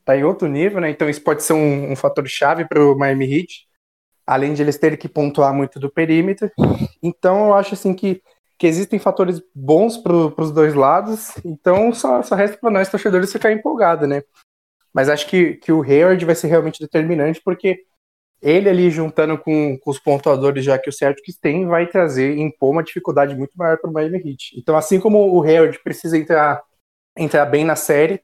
tá em outro nível, né? Então isso pode ser um, um fator chave para o Miami Heat, além de eles terem que pontuar muito do perímetro. Então eu acho assim que, que existem fatores bons para os dois lados, então só, só resta para nós torcedores ficar empolgado, né? Mas acho que, que o Hayward vai ser realmente determinante, porque ele ali juntando com, com, os pontuadores já que o Celtics tem, vai trazer, impor uma dificuldade muito maior para o Miami Heat. Então, assim como o Hayward precisa entrar, entrar bem na série,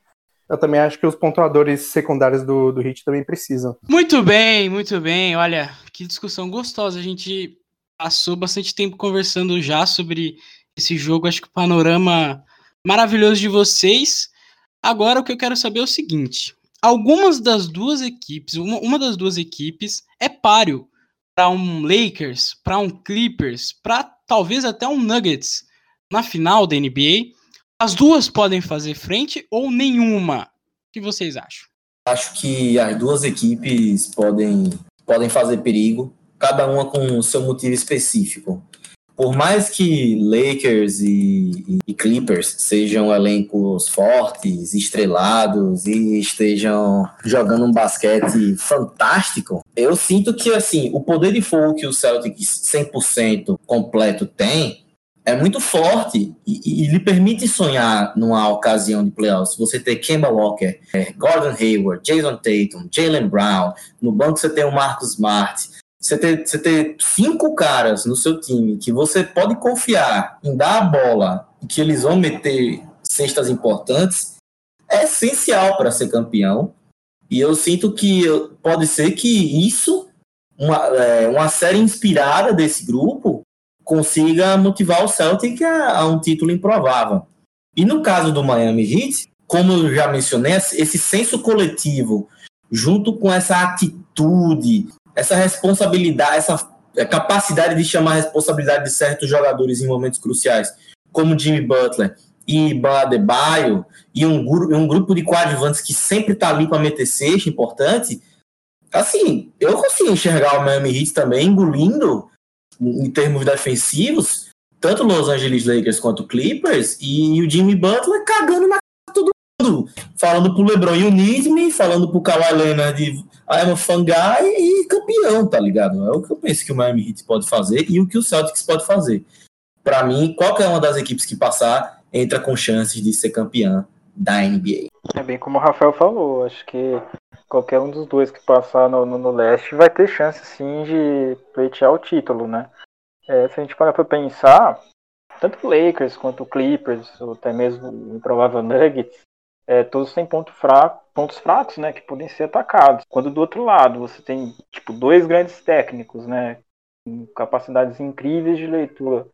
eu também acho que os pontuadores secundários do, do Heat também precisam. Muito bem, muito bem. Olha, que discussão gostosa. A gente passou bastante tempo conversando já sobre esse jogo. Acho que o panorama maravilhoso de vocês. Agora o que eu quero saber é o seguinte: algumas das duas equipes, uma, uma das duas equipes é páreo para um Lakers, para um Clippers, para talvez até um Nuggets na final da NBA. As duas podem fazer frente ou nenhuma? O que vocês acham? Acho que as duas equipes podem, podem fazer perigo, cada uma com seu motivo específico por mais que Lakers e, e, Clippers sejam elencos fortes, estrelados e estejam jogando um basquete fantástico, eu sinto que assim o poder de fogo que o Celtics 100% completo tem é muito forte e, e, lhe permite sonhar numa ocasião de playoffs. Você ter Kemba Walker, é, Gordon Hayward, Jason Tatum, Jalen Brown, no banco você tem o Marcus Smart, você ter, você ter cinco caras no seu time que você pode confiar em dar a bola e que eles vão meter cestas importantes é essencial para ser campeão. E eu sinto que pode ser que isso, uma, é, uma série inspirada desse grupo, consiga motivar o Celtic a, a um título improvável. E no caso do Miami Heat, como eu já mencionei, esse senso coletivo, junto com essa atitude essa responsabilidade, essa capacidade de chamar a responsabilidade de certos jogadores em momentos cruciais, como Jimmy Butler e Badebaio, e um, um grupo de coadjuvantes que sempre está ali para meter sexta importante, assim, eu consigo enxergar o Miami Heat também engolindo, em termos defensivos, tanto Los Angeles Lakers quanto Clippers, e o Jimmy Butler cagando na mundo, falando pro LeBron e o Nisme, falando pro Kawhi Leonard de I'm a fun guy e campeão, tá ligado? É o que eu penso que o Miami Heat pode fazer e o que o Celtics pode fazer. Para mim, qualquer uma das equipes que passar entra com chances de ser campeã da NBA. É bem como o Rafael falou, acho que qualquer um dos dois que passar no, no, no leste vai ter chance sim de pleitear o título, né? É, se a gente parar pra pensar, tanto o Lakers quanto o Clippers, ou até mesmo o improvável Nuggets, é, todos têm ponto fraco, pontos fracos, né, que podem ser atacados. Quando do outro lado você tem tipo dois grandes técnicos, né, com capacidades incríveis de leitura,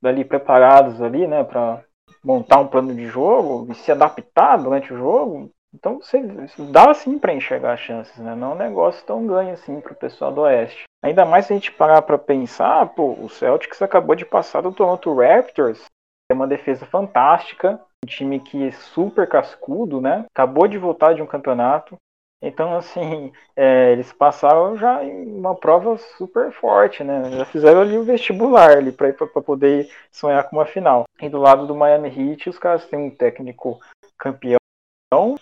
dali preparados ali, né, para montar um plano de jogo e se adaptar durante o jogo, então você dá sim para enxergar chances, né? Não é um negócio tão ganho assim para o pessoal do Oeste. Ainda mais se a gente parar para pensar, pô, o Celtics acabou de passar do Toronto Raptors, é uma defesa fantástica, um time que é super cascudo, né? Acabou de voltar de um campeonato. Então, assim, é, eles passaram já em uma prova super forte, né? Já fizeram ali o vestibular ali para poder sonhar com uma final. E do lado do Miami Heat, os caras têm um técnico campeão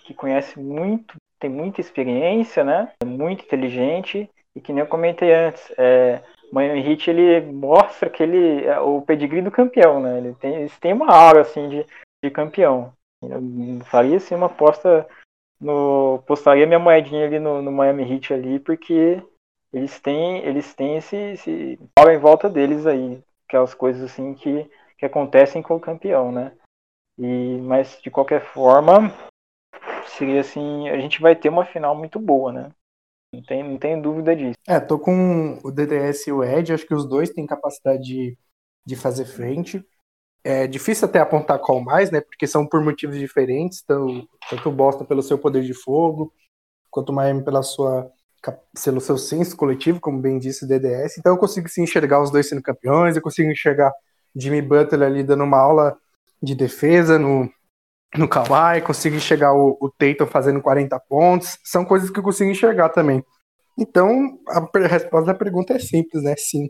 que conhece muito, tem muita experiência, né? É muito inteligente e que nem eu comentei antes, é, Miami Heat ele mostra que ele é o pedigree do campeão, né? Ele tem, eles têm uma aura assim de de campeão. Eu faria assim uma aposta no. Postaria minha moedinha ali no, no Miami Heat ali, porque eles têm, eles têm esse, esse em volta deles aí. Aquelas coisas assim que, que acontecem com o campeão, né? E, mas de qualquer forma, seria assim, a gente vai ter uma final muito boa, né? Não tem, não tem dúvida disso. É, tô com o DDS e o Ed, acho que os dois têm capacidade de, de fazer frente. É difícil até apontar qual mais, né? Porque são por motivos diferentes, tanto, tanto o Boston pelo seu poder de fogo, quanto o Miami pela sua, pelo seu senso coletivo, como bem disse o DDS. Então eu consigo sim enxergar os dois sendo campeões, eu consigo enxergar Jimmy Butler ali dando uma aula de defesa no, no Kawhi, consigo enxergar o, o Tatum fazendo 40 pontos, são coisas que eu consigo enxergar também. Então, a resposta da pergunta é simples, né? Sim.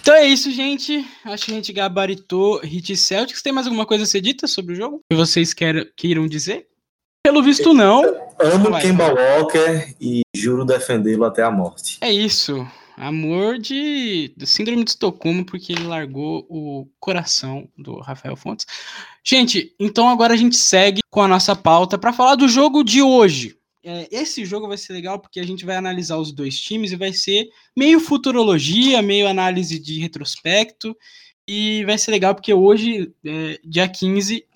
Então é isso, gente. Acho que a gente gabaritou Hit Celtics. Tem mais alguma coisa a ser dita sobre o jogo? Que vocês quer, queiram dizer? Pelo visto, não. amo Vai. Kemba Walker e juro defendê-lo até a morte. É isso. Amor de, de síndrome de Estocolmo, porque ele largou o coração do Rafael Fontes. Gente, então agora a gente segue com a nossa pauta para falar do jogo de hoje. É, esse jogo vai ser legal porque a gente vai analisar os dois times e vai ser meio futurologia, meio análise de retrospecto. E vai ser legal porque hoje, é, dia 15,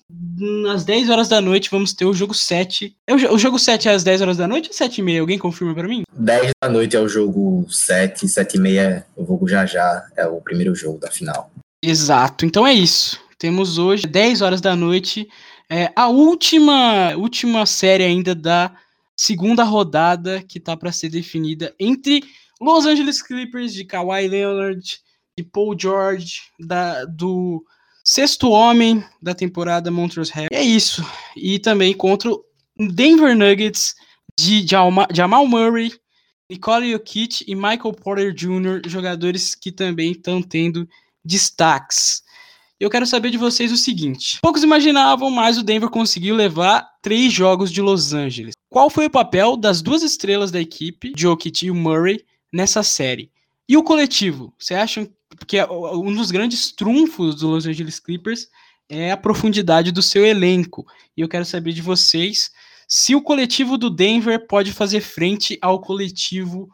às 10 horas da noite, vamos ter o jogo 7. É o, jogo 7 é às 10 horas da noite ou 7 e meia? Alguém confirma para mim? 10 da noite é o jogo 7, 7 e meia é o jogo já já, é o primeiro jogo da final. Exato, então é isso. temos hoje, 10 horas da noite, é, a última, última série ainda da segunda rodada que tá para ser definida entre Los Angeles Clippers de Kawhi Leonard e Paul George da, do sexto homem da temporada Montrezl Harrell. É isso. E também contra o Denver Nuggets de Jamal Murray, Nikola Jokic e Michael Porter Jr., jogadores que também estão tendo destaques. Eu quero saber de vocês o seguinte: poucos imaginavam, mas o Denver conseguiu levar três jogos de Los Angeles. Qual foi o papel das duas estrelas da equipe, Jokic e Murray, nessa série? E o coletivo? Você acha que é um dos grandes trunfos do Los Angeles Clippers é a profundidade do seu elenco? E eu quero saber de vocês se o coletivo do Denver pode fazer frente ao coletivo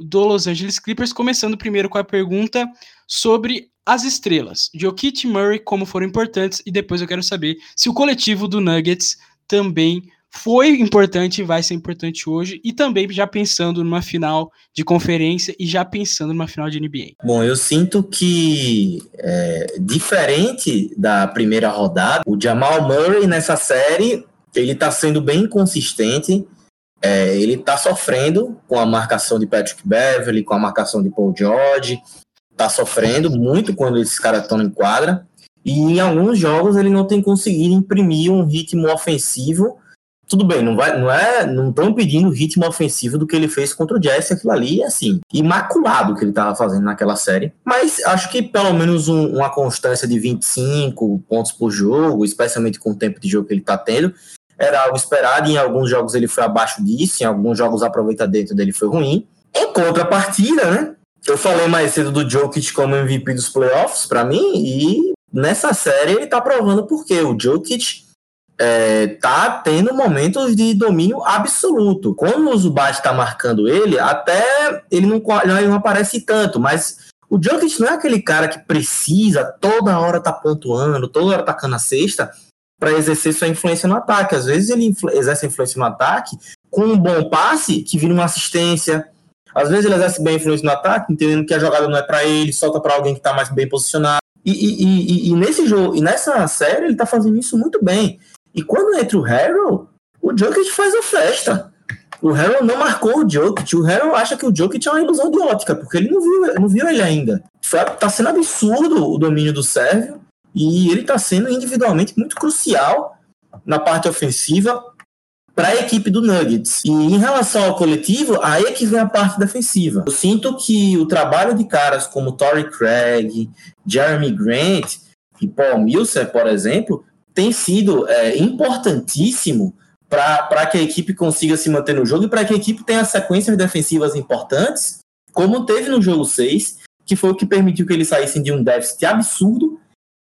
do Los Angeles Clippers, começando primeiro com a pergunta sobre as estrelas, Jokic e Murray, como foram importantes, e depois eu quero saber se o coletivo do Nuggets também foi importante e vai ser importante hoje, e também já pensando numa final de conferência e já pensando numa final de NBA. Bom, eu sinto que, é, diferente da primeira rodada, o Jamal Murray nessa série, ele tá sendo bem consistente, é, ele tá sofrendo com a marcação de Patrick Beverly, com a marcação de Paul George, tá sofrendo muito quando esses caras estão em quadra. E em alguns jogos ele não tem conseguido imprimir um ritmo ofensivo. Tudo bem, não vai, não é, não estão pedindo o ritmo ofensivo do que ele fez contra o Jazz, aquilo ali, assim, imaculado que ele estava fazendo naquela série. Mas acho que pelo menos um, uma constância de 25 pontos por jogo, especialmente com o tempo de jogo que ele está tendo, era algo esperado. Em alguns jogos ele foi abaixo disso, em alguns jogos a aproveitamento dele foi ruim. Em contrapartida, né? Eu falei mais cedo do Jokic como MVP dos playoffs, para mim, e nessa série ele tá provando porque o Jokic é, tá tendo momentos de domínio absoluto. Quando o Zubat tá marcando ele, até ele não, ele não aparece tanto, mas o Jokic não é aquele cara que precisa toda hora tá pontuando, toda hora tacando a cesta para exercer sua influência no ataque. Às vezes ele exerce influência no ataque com um bom passe que vira uma assistência, às vezes ele exerce bem a influência no ataque, entendendo que a jogada não é para ele, solta para alguém que está mais bem posicionado. E, e, e, e, nesse jogo, e nessa série, ele está fazendo isso muito bem. E quando entra o Harold, o Jokic faz a festa. O Harold não marcou o Jokic. O Harold acha que o Jokic é uma ilusão de ótica, porque ele não viu, não viu ele ainda. Está sendo absurdo o domínio do Sérvio. E ele está sendo individualmente muito crucial na parte ofensiva para a equipe do Nuggets. E em relação ao coletivo, aí é que vem a parte defensiva. Eu sinto que o trabalho de caras como Torrey Craig, Jeremy Grant e Paul Millsap, por exemplo, tem sido é, importantíssimo para que a equipe consiga se manter no jogo e para que a equipe tenha sequências defensivas importantes, como teve no jogo 6, que foi o que permitiu que eles saíssem de um déficit absurdo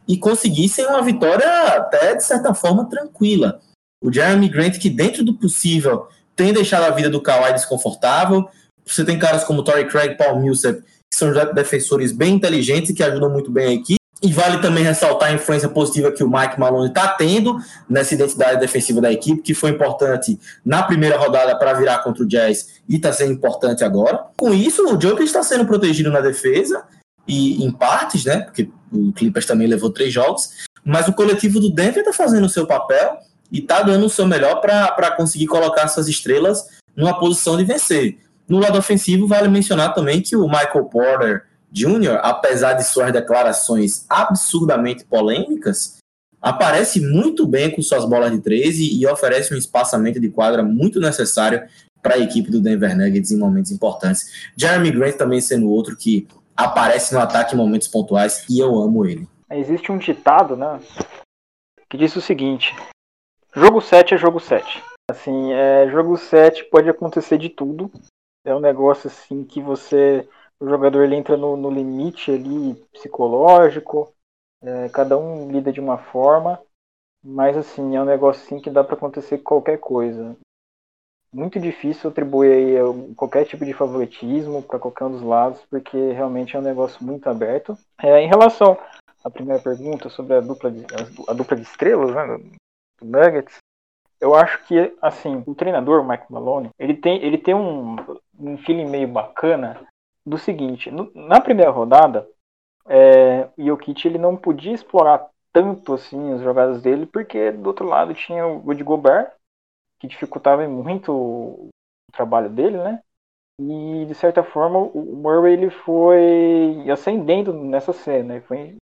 e conseguissem uma vitória até, de certa forma, tranquila. O Jeremy Grant, que dentro do possível tem deixado a vida do Kawhi desconfortável. Você tem caras como Torrey Craig, Paul Millsap, que são defensores bem inteligentes e que ajudam muito bem a equipe. E vale também ressaltar a influência positiva que o Mike Malone está tendo nessa identidade defensiva da equipe, que foi importante na primeira rodada para virar contra o Jazz e está sendo importante agora. Com isso, o Joker está sendo protegido na defesa e em partes, né? Porque o Clippers também levou três jogos, mas o coletivo do Denver está fazendo o seu papel e está dando o seu melhor para conseguir colocar suas estrelas numa posição de vencer. No lado ofensivo, vale mencionar também que o Michael Porter Jr., apesar de suas declarações absurdamente polêmicas, aparece muito bem com suas bolas de 13 e oferece um espaçamento de quadra muito necessário para a equipe do Denver Nuggets em momentos importantes. Jeremy Grant também sendo outro que aparece no ataque em momentos pontuais e eu amo ele. Existe um ditado, né, que diz o seguinte: Jogo 7 é jogo 7. Assim, é, jogo 7 pode acontecer de tudo. É um negócio assim que você. O jogador ele entra no, no limite ali psicológico. É, cada um lida de uma forma. Mas assim, é um negócio assim que dá para acontecer qualquer coisa. Muito difícil atribuir qualquer tipo de favoritismo para qualquer um dos lados, porque realmente é um negócio muito aberto. É, em relação à primeira pergunta sobre a dupla de, a, dupla de estrelas, né, do Nuggets, eu acho que, assim, o treinador, o Mike Malone, ele tem, ele tem um, um feeling meio bacana do seguinte, no, na primeira rodada, é, o Jokic ele não podia explorar tanto assim as jogadas dele, porque do outro lado tinha o Woody Gobert, que dificultava muito o trabalho dele, né? E de certa forma o Murray ele foi ascendendo nessa cena, né? foi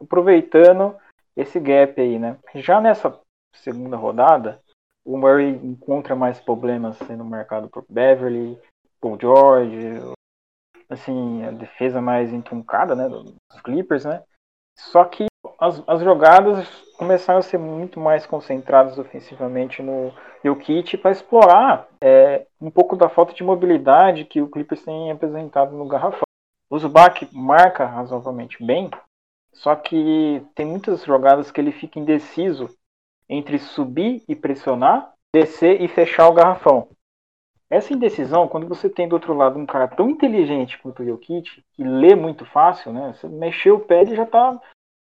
aproveitando esse gap aí, né? Já nessa segunda rodada, o Murray encontra mais problemas sendo marcado por Beverly, Paul George, assim, a defesa mais entroncada, né, dos Clippers, né? Só que as, as jogadas começaram a ser muito mais concentradas ofensivamente no Jokic para explorar é, um pouco da falta de mobilidade que o Clippers tem apresentado no garrafão. O Zubac marca razoavelmente bem, só que tem muitas jogadas que ele fica indeciso entre subir e pressionar, descer e fechar o garrafão. Essa indecisão, quando você tem do outro lado um cara tão inteligente quanto o Jokic, que lê muito fácil, né? Você mexeu o pé e já está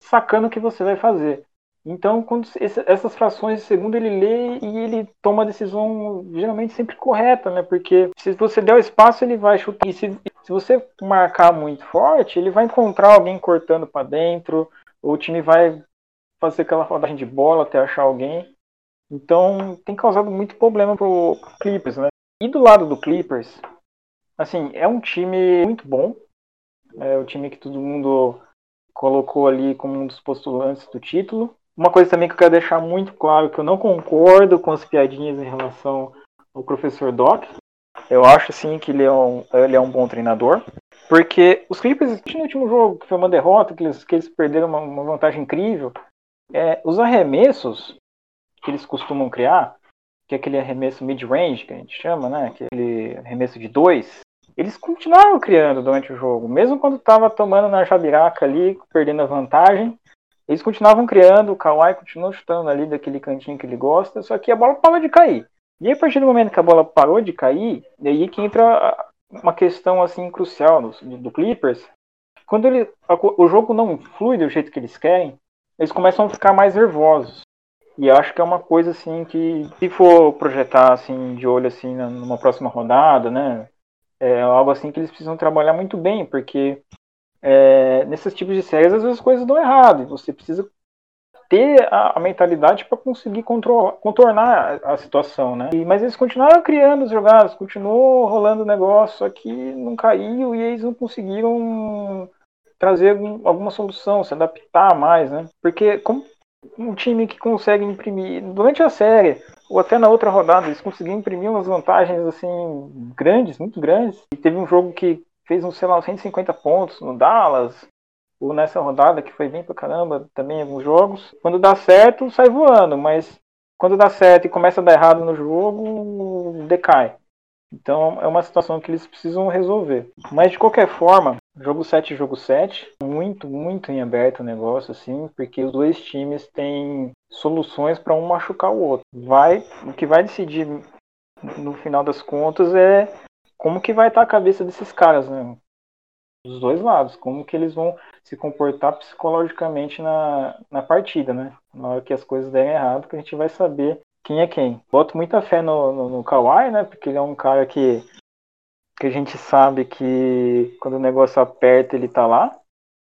sacando o que você vai fazer. Então, quando essas frações de segundo ele lê e ele toma a decisão geralmente sempre correta, né? Porque se você der o espaço, ele vai chutar. E se, se você marcar muito forte, ele vai encontrar alguém cortando para dentro, o time vai fazer aquela rodagem de bola até achar alguém. Então, tem causado muito problema pro Clippers, né? E do lado do Clippers, assim, é um time muito bom. É o time que todo mundo colocou ali como um dos postulantes do título. Uma coisa também que eu quero deixar muito claro que eu não concordo com as piadinhas em relação ao professor Doc. Eu acho sim que ele é um, ele é um bom treinador. Porque os Clippers, no último jogo, que foi uma derrota, que eles, que eles perderam uma, uma vantagem incrível, é, os arremessos que eles costumam criar que é aquele arremesso mid-range, que a gente chama, né? Aquele arremesso de dois. Eles continuaram criando durante o jogo, mesmo quando estava tomando na jabiraca ali, perdendo a vantagem. Eles continuavam criando, o Kawhi continuou chutando ali daquele cantinho que ele gosta, só que a bola parou de cair. E a partir do momento que a bola parou de cair, daí que entra uma questão assim crucial do, do Clippers. Quando ele, o jogo não flui do jeito que eles querem, eles começam a ficar mais nervosos. E acho que é uma coisa assim que, se for projetar assim de olho assim numa próxima rodada, né, é algo assim que eles precisam trabalhar muito bem, porque é, nesses tipos de séries às vezes as coisas dão errado e você precisa ter a, a mentalidade para conseguir contornar a, a, situação, né? E, mas eles continuaram criando as jogadas, continuou rolando o negócio, só que não caiu e eles não conseguiram trazer algum, alguma solução, se adaptar mais, né? Porque como um time que consegue imprimir durante a série ou até na outra rodada eles conseguiram imprimir umas vantagens assim grandes, muito grandes. E teve um jogo que fez uns, sei lá, 150 pontos no Dallas, ou nessa rodada que foi bem pra caramba também alguns jogos. Quando dá certo, sai voando, mas quando dá certo e começa a dar errado no jogo, decai. Então é uma situação que eles precisam resolver. Mas de qualquer forma, Jogo 7, jogo 7, muito, muito em aberto o negócio, assim, porque os dois times têm soluções para um machucar o outro. Vai, o que vai decidir no final das contas é como que vai estar a cabeça desses caras, né? Dos dois lados, como que eles vão se comportar psicologicamente na, na partida, né? Na hora que as coisas derem errado, que a gente vai saber quem é quem. Boto muita fé no, no, no Kawhi, né? Porque ele é um cara que que a gente sabe que quando o negócio aperta ele tá lá.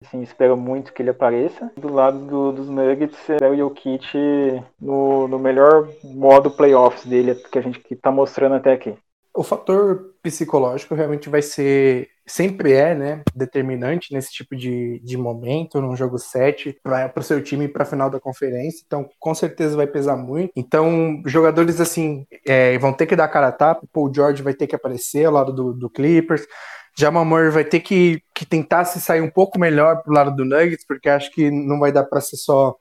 Assim, espero muito que ele apareça. Do lado do, dos Nuggets é o Jokic no, no melhor modo playoffs dele que a gente que tá mostrando até aqui. O fator psicológico realmente vai ser sempre é né, determinante nesse tipo de, de momento, num jogo 7, para o seu time para a final da conferência. Então, com certeza vai pesar muito. Então, jogadores assim é, vão ter que dar cara a tapa. Paul George vai ter que aparecer ao lado do, do Clippers. Jamal Murray vai ter que, que tentar se sair um pouco melhor pro lado do Nuggets, porque acho que não vai dar para ser só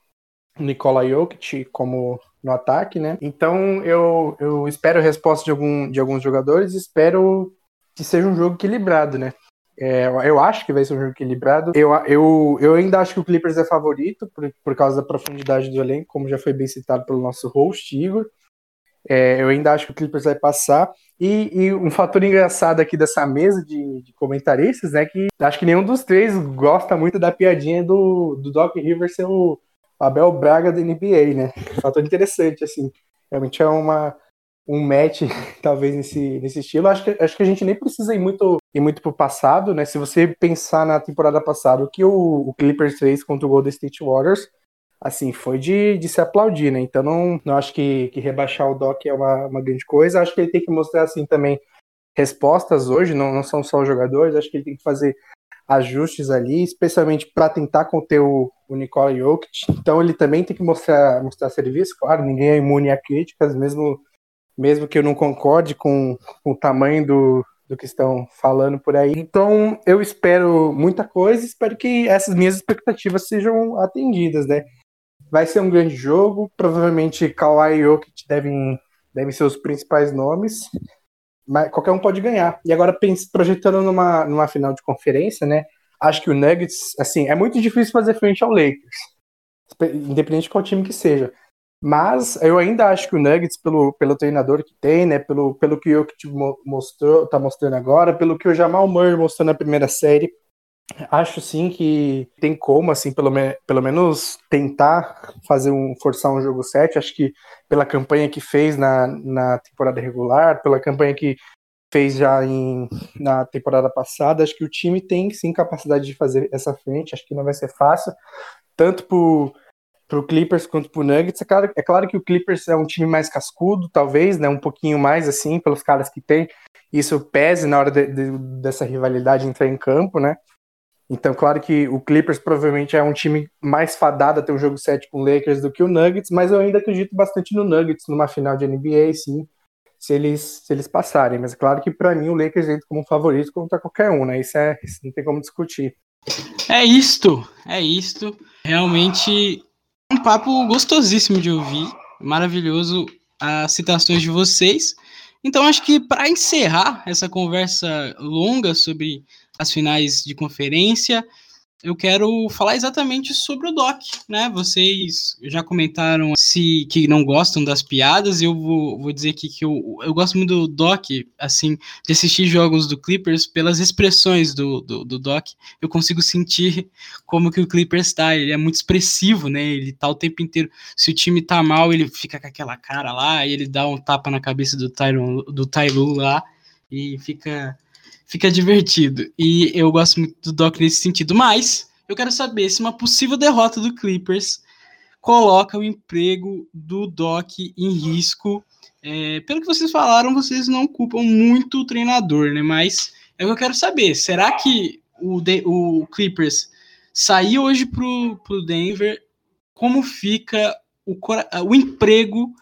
Nikola Jokic como no ataque, né? Então eu, eu espero resposta de, algum, de alguns jogadores, espero que seja um jogo equilibrado, né? É, eu acho que vai ser um jogo equilibrado. Eu, eu, eu ainda acho que o Clippers é favorito por, por causa da profundidade do elenco, como já foi bem citado pelo nosso host, Igor. É, eu ainda acho que o Clippers vai passar. E, e um fator engraçado aqui dessa mesa de, de, comentaristas, né? Que acho que nenhum dos três gosta muito da piadinha do, do Doc Rivers ser o Abel Braga da NBA, né? Fator interessante, assim. Realmente é uma, um match, talvez, nesse, nesse estilo. Acho que, acho que a gente nem precisa ir muito, ir muito pro passado, né? Se você pensar na temporada passada, o que o, o Clippers fez contra o Golden State Warriors assim, foi de, de se aplaudir, né? Então não, não acho que, que rebaixar o Doc é uma, uma grande coisa. Acho que ele tem que mostrar, assim, também respostas hoje, não, não são só os jogadores. Acho que ele tem que fazer ajustes ali, especialmente para tentar conter o, o Nikola Jokic. Então ele também tem que mostrar, mostrar serviço. Claro, ninguém é imune a críticas, mesmo, mesmo que eu não concorde com, com o tamanho do, do que estão falando por aí. Então, eu espero muita coisa, espero que essas minhas expectativas sejam atendidas, né? Vai ser um grande jogo, provavelmente Kawhi e Jokic devem, devem ser os principais nomes, mas qualquer um pode ganhar. E agora, projetando numa, numa final de conferência, né? Acho que o Nuggets, assim, é muito difícil fazer frente ao Lakers, independente de qual time que seja. Mas eu ainda acho que o Nuggets, pelo, pelo treinador que tem, né, pelo, pelo que o Jokic mostrou, tá mostrando agora, pelo que o Jamal Murray mostrou na primeira série, acho sim que tem como, assim, pelo, me, pelo menos tentar fazer um forçar um jogo 7. Acho que pela campanha que fez na, na temporada regular, pela campanha que fez já em, na temporada passada, acho que o time tem sim capacidade de fazer essa frente. Acho que não vai ser fácil, tanto por pro Clippers quanto pro Nuggets. É claro, é claro que o Clippers é um time mais cascudo, talvez, né? Um pouquinho mais assim, pelos caras que tem. Isso pese na hora de, de, dessa rivalidade entrar em campo, né? Então, claro que o Clippers provavelmente é um time mais fadado a ter um jogo 7 com o Lakers do que o Nuggets, mas eu ainda acredito bastante no Nuggets numa final de NBA, sim, se eles, se eles passarem. Mas é claro que para mim o Lakers entra como favorito contra qualquer um, né? Isso, é, isso não tem como discutir. É isto, é isto. Realmente um papo gostosíssimo de ouvir, maravilhoso as citações de vocês. Então, acho que para encerrar essa conversa longa sobre as finais de conferência, eu quero falar exatamente sobre o Doc, né? Vocês já comentaram se que não gostam das piadas, eu vou, vou dizer aqui que eu, eu gosto muito do Doc, assim, de assistir jogos do Clippers pelas expressões do, do, do Doc, eu consigo sentir como que o Clippers está, ele é muito expressivo, né? Ele tá o tempo inteiro, se o time tá mal, ele fica com aquela cara lá, e ele dá um tapa na cabeça do Tyron, do Tyloo lá, e fica fica divertido. E eu gosto muito do Doc nesse sentido. Mas eu quero saber se uma possível derrota do Clippers coloca o emprego do Doc em risco. É, pelo que vocês falaram, vocês não culpam muito o treinador, né? Mas é o que eu quero saber. Será que o, de, o Clippers sair hoje pro, pro Denver, como fica o, o emprego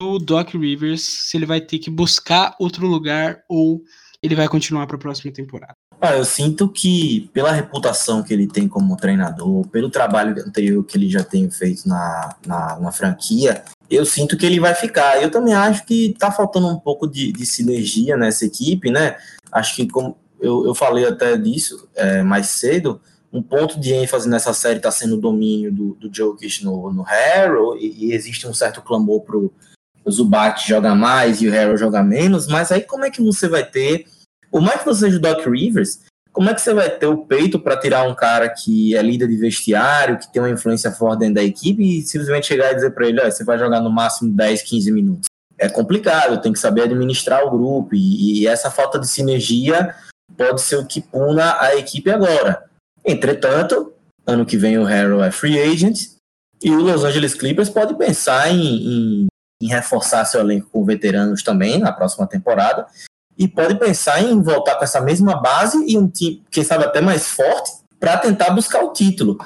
do Doc Rivers? Se ele vai ter que buscar outro lugar ou ele vai continuar para a próxima temporada? Ah, eu sinto que, pela reputação que ele tem como treinador, pelo trabalho anterior que ele já tem feito na, na, na franquia, eu sinto que ele vai ficar. Eu também acho que está faltando um pouco de, de, sinergia nessa equipe, né? Acho que, como eu, eu falei até disso é, mais cedo, um ponto de ênfase nessa série está sendo o domínio do, do Jokic no, no Harrow, e, e existe um certo clamor para o Zubat jogar mais e o Harrow jogar menos, mas aí como é que você vai ter por mais que você seja o Doc Rivers, como é que você vai ter o peito para tirar um cara que é líder de vestiário, que tem uma influência forte dentro da equipe e simplesmente chegar e dizer para ele, você vai jogar no máximo 10, 15 minutos? É complicado, tem que saber administrar o grupo e, e essa falta de sinergia pode ser o que puna a equipe agora. Entretanto, ano que vem o Harrow é free agent e o Los Angeles Clippers pode pensar em, em, em reforçar seu elenco com veteranos também na próxima temporada e pode pensar em voltar com essa mesma base e um time, quem sabe até mais forte, para tentar buscar o título.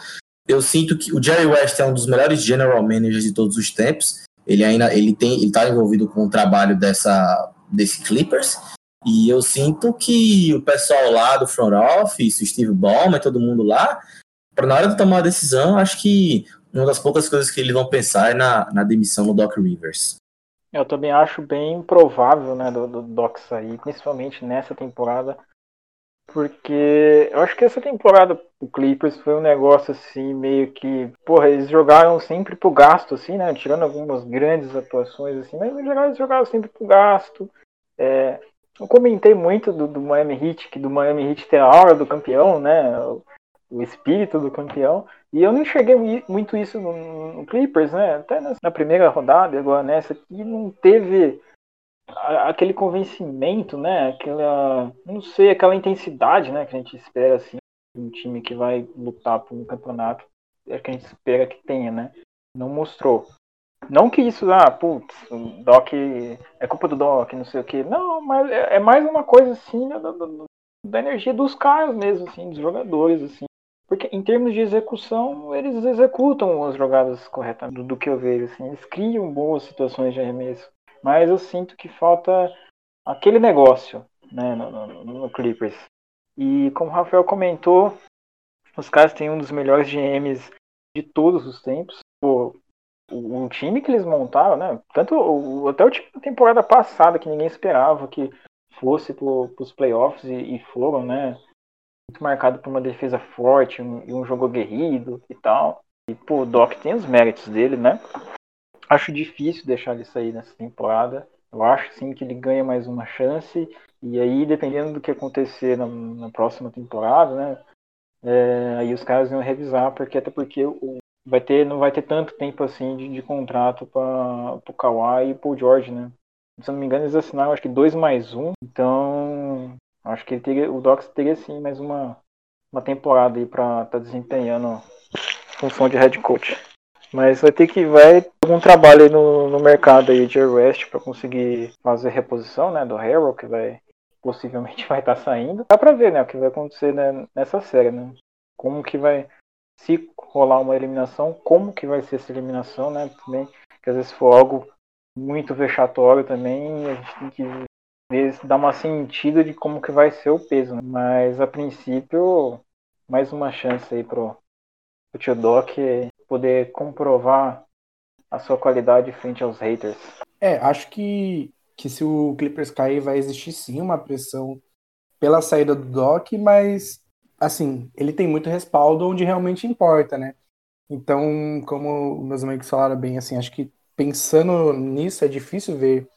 Eu sinto que o Jerry West é um dos melhores general managers de todos os tempos. Ele ainda ele tem ele está envolvido com o trabalho dessa desse Clippers e eu sinto que o pessoal lá do front office, o Steve Ballmer, todo mundo lá, para na hora de tomar a decisão, acho que uma das poucas coisas que eles vão pensar é na, na demissão do Doc Rivers. Eu também acho bem provável, né, do, do Doc sair, principalmente nessa temporada, porque eu acho que essa temporada o Clippers foi um negócio assim, meio que, porra, eles jogaram sempre pro gasto, assim, né, tirando algumas grandes atuações, assim, mas no geral eles jogaram sempre pro gasto. É, eu comentei muito do, do Miami Heat, que do Miami Heat tem a aura do campeão, né, o, o espírito do campeão, e eu não enxerguei muito isso no, no Clippers, né? Até na primeira rodada, agora nessa aqui, não teve aquele convencimento, né? Aquela, não sei, aquela intensidade, né? Que a gente espera assim, um time que vai lutar por um campeonato. é que a gente espera que tenha, né? Não mostrou. Não que isso, ah, putz, o Doc é culpa do Doc, não sei o que. Não, mas é, é mais uma coisa assim da, da, da, energia dos caras mesmo, assim, dos jogadores, assim. Porque em termos de execução, eles executam as jogadas corretamente do, que eu vejo, assim. Eles criam boas situações de arremesso. Mas eu sinto que falta aquele negócio, né, no, no, no Clippers. E como o Rafael comentou, os caras têm um dos melhores GMs de todos os tempos. Pô, o, o, time que eles montaram, né? Tanto o, até o time da temporada passada, que ninguém esperava que fosse para os playoffs e, e, foram, né? Muito marcado por uma defesa forte e um jogo aguerrido e tal. E, pô, o Doc tem os méritos dele, né? Acho difícil deixar ele sair nessa temporada. Eu acho sim que ele ganha mais uma chance. E aí, dependendo do que acontecer na, na próxima temporada, né? É, aí os caras iam revisar, porque até porque o, vai ter, não vai ter tanto tempo assim de, de contrato para o Kawhi e pro George, né? Se eu não me engano, eles assinaram acho que dois mais um. Então, acho que teria, o Docs teria sim mais uma, uma temporada aí para estar tá desempenhando função de head coach. Mas vai ter que vai ter algum trabalho aí no, no mercado aí de West para conseguir fazer reposição, né, do Harrell que vai possivelmente vai estar tá saindo. Dá para ver, né, o que vai acontecer né, nessa série, né? Como que vai se rolar uma eliminação, como que vai ser essa eliminação, né? Também, que às vezes for algo muito vexatório também, a gente tem que dar uma sentido de como que vai ser o peso. Né? Mas a princípio, mais uma chance aí pro, pro Tio Doc poder comprovar a sua qualidade frente aos haters. É, acho que, que se o Clippers cair, vai existir sim uma pressão pela saída do Doc, mas assim, ele tem muito respaldo onde realmente importa, né? Então, como meus amigos falaram bem, assim, acho que pensando nisso é difícil ver,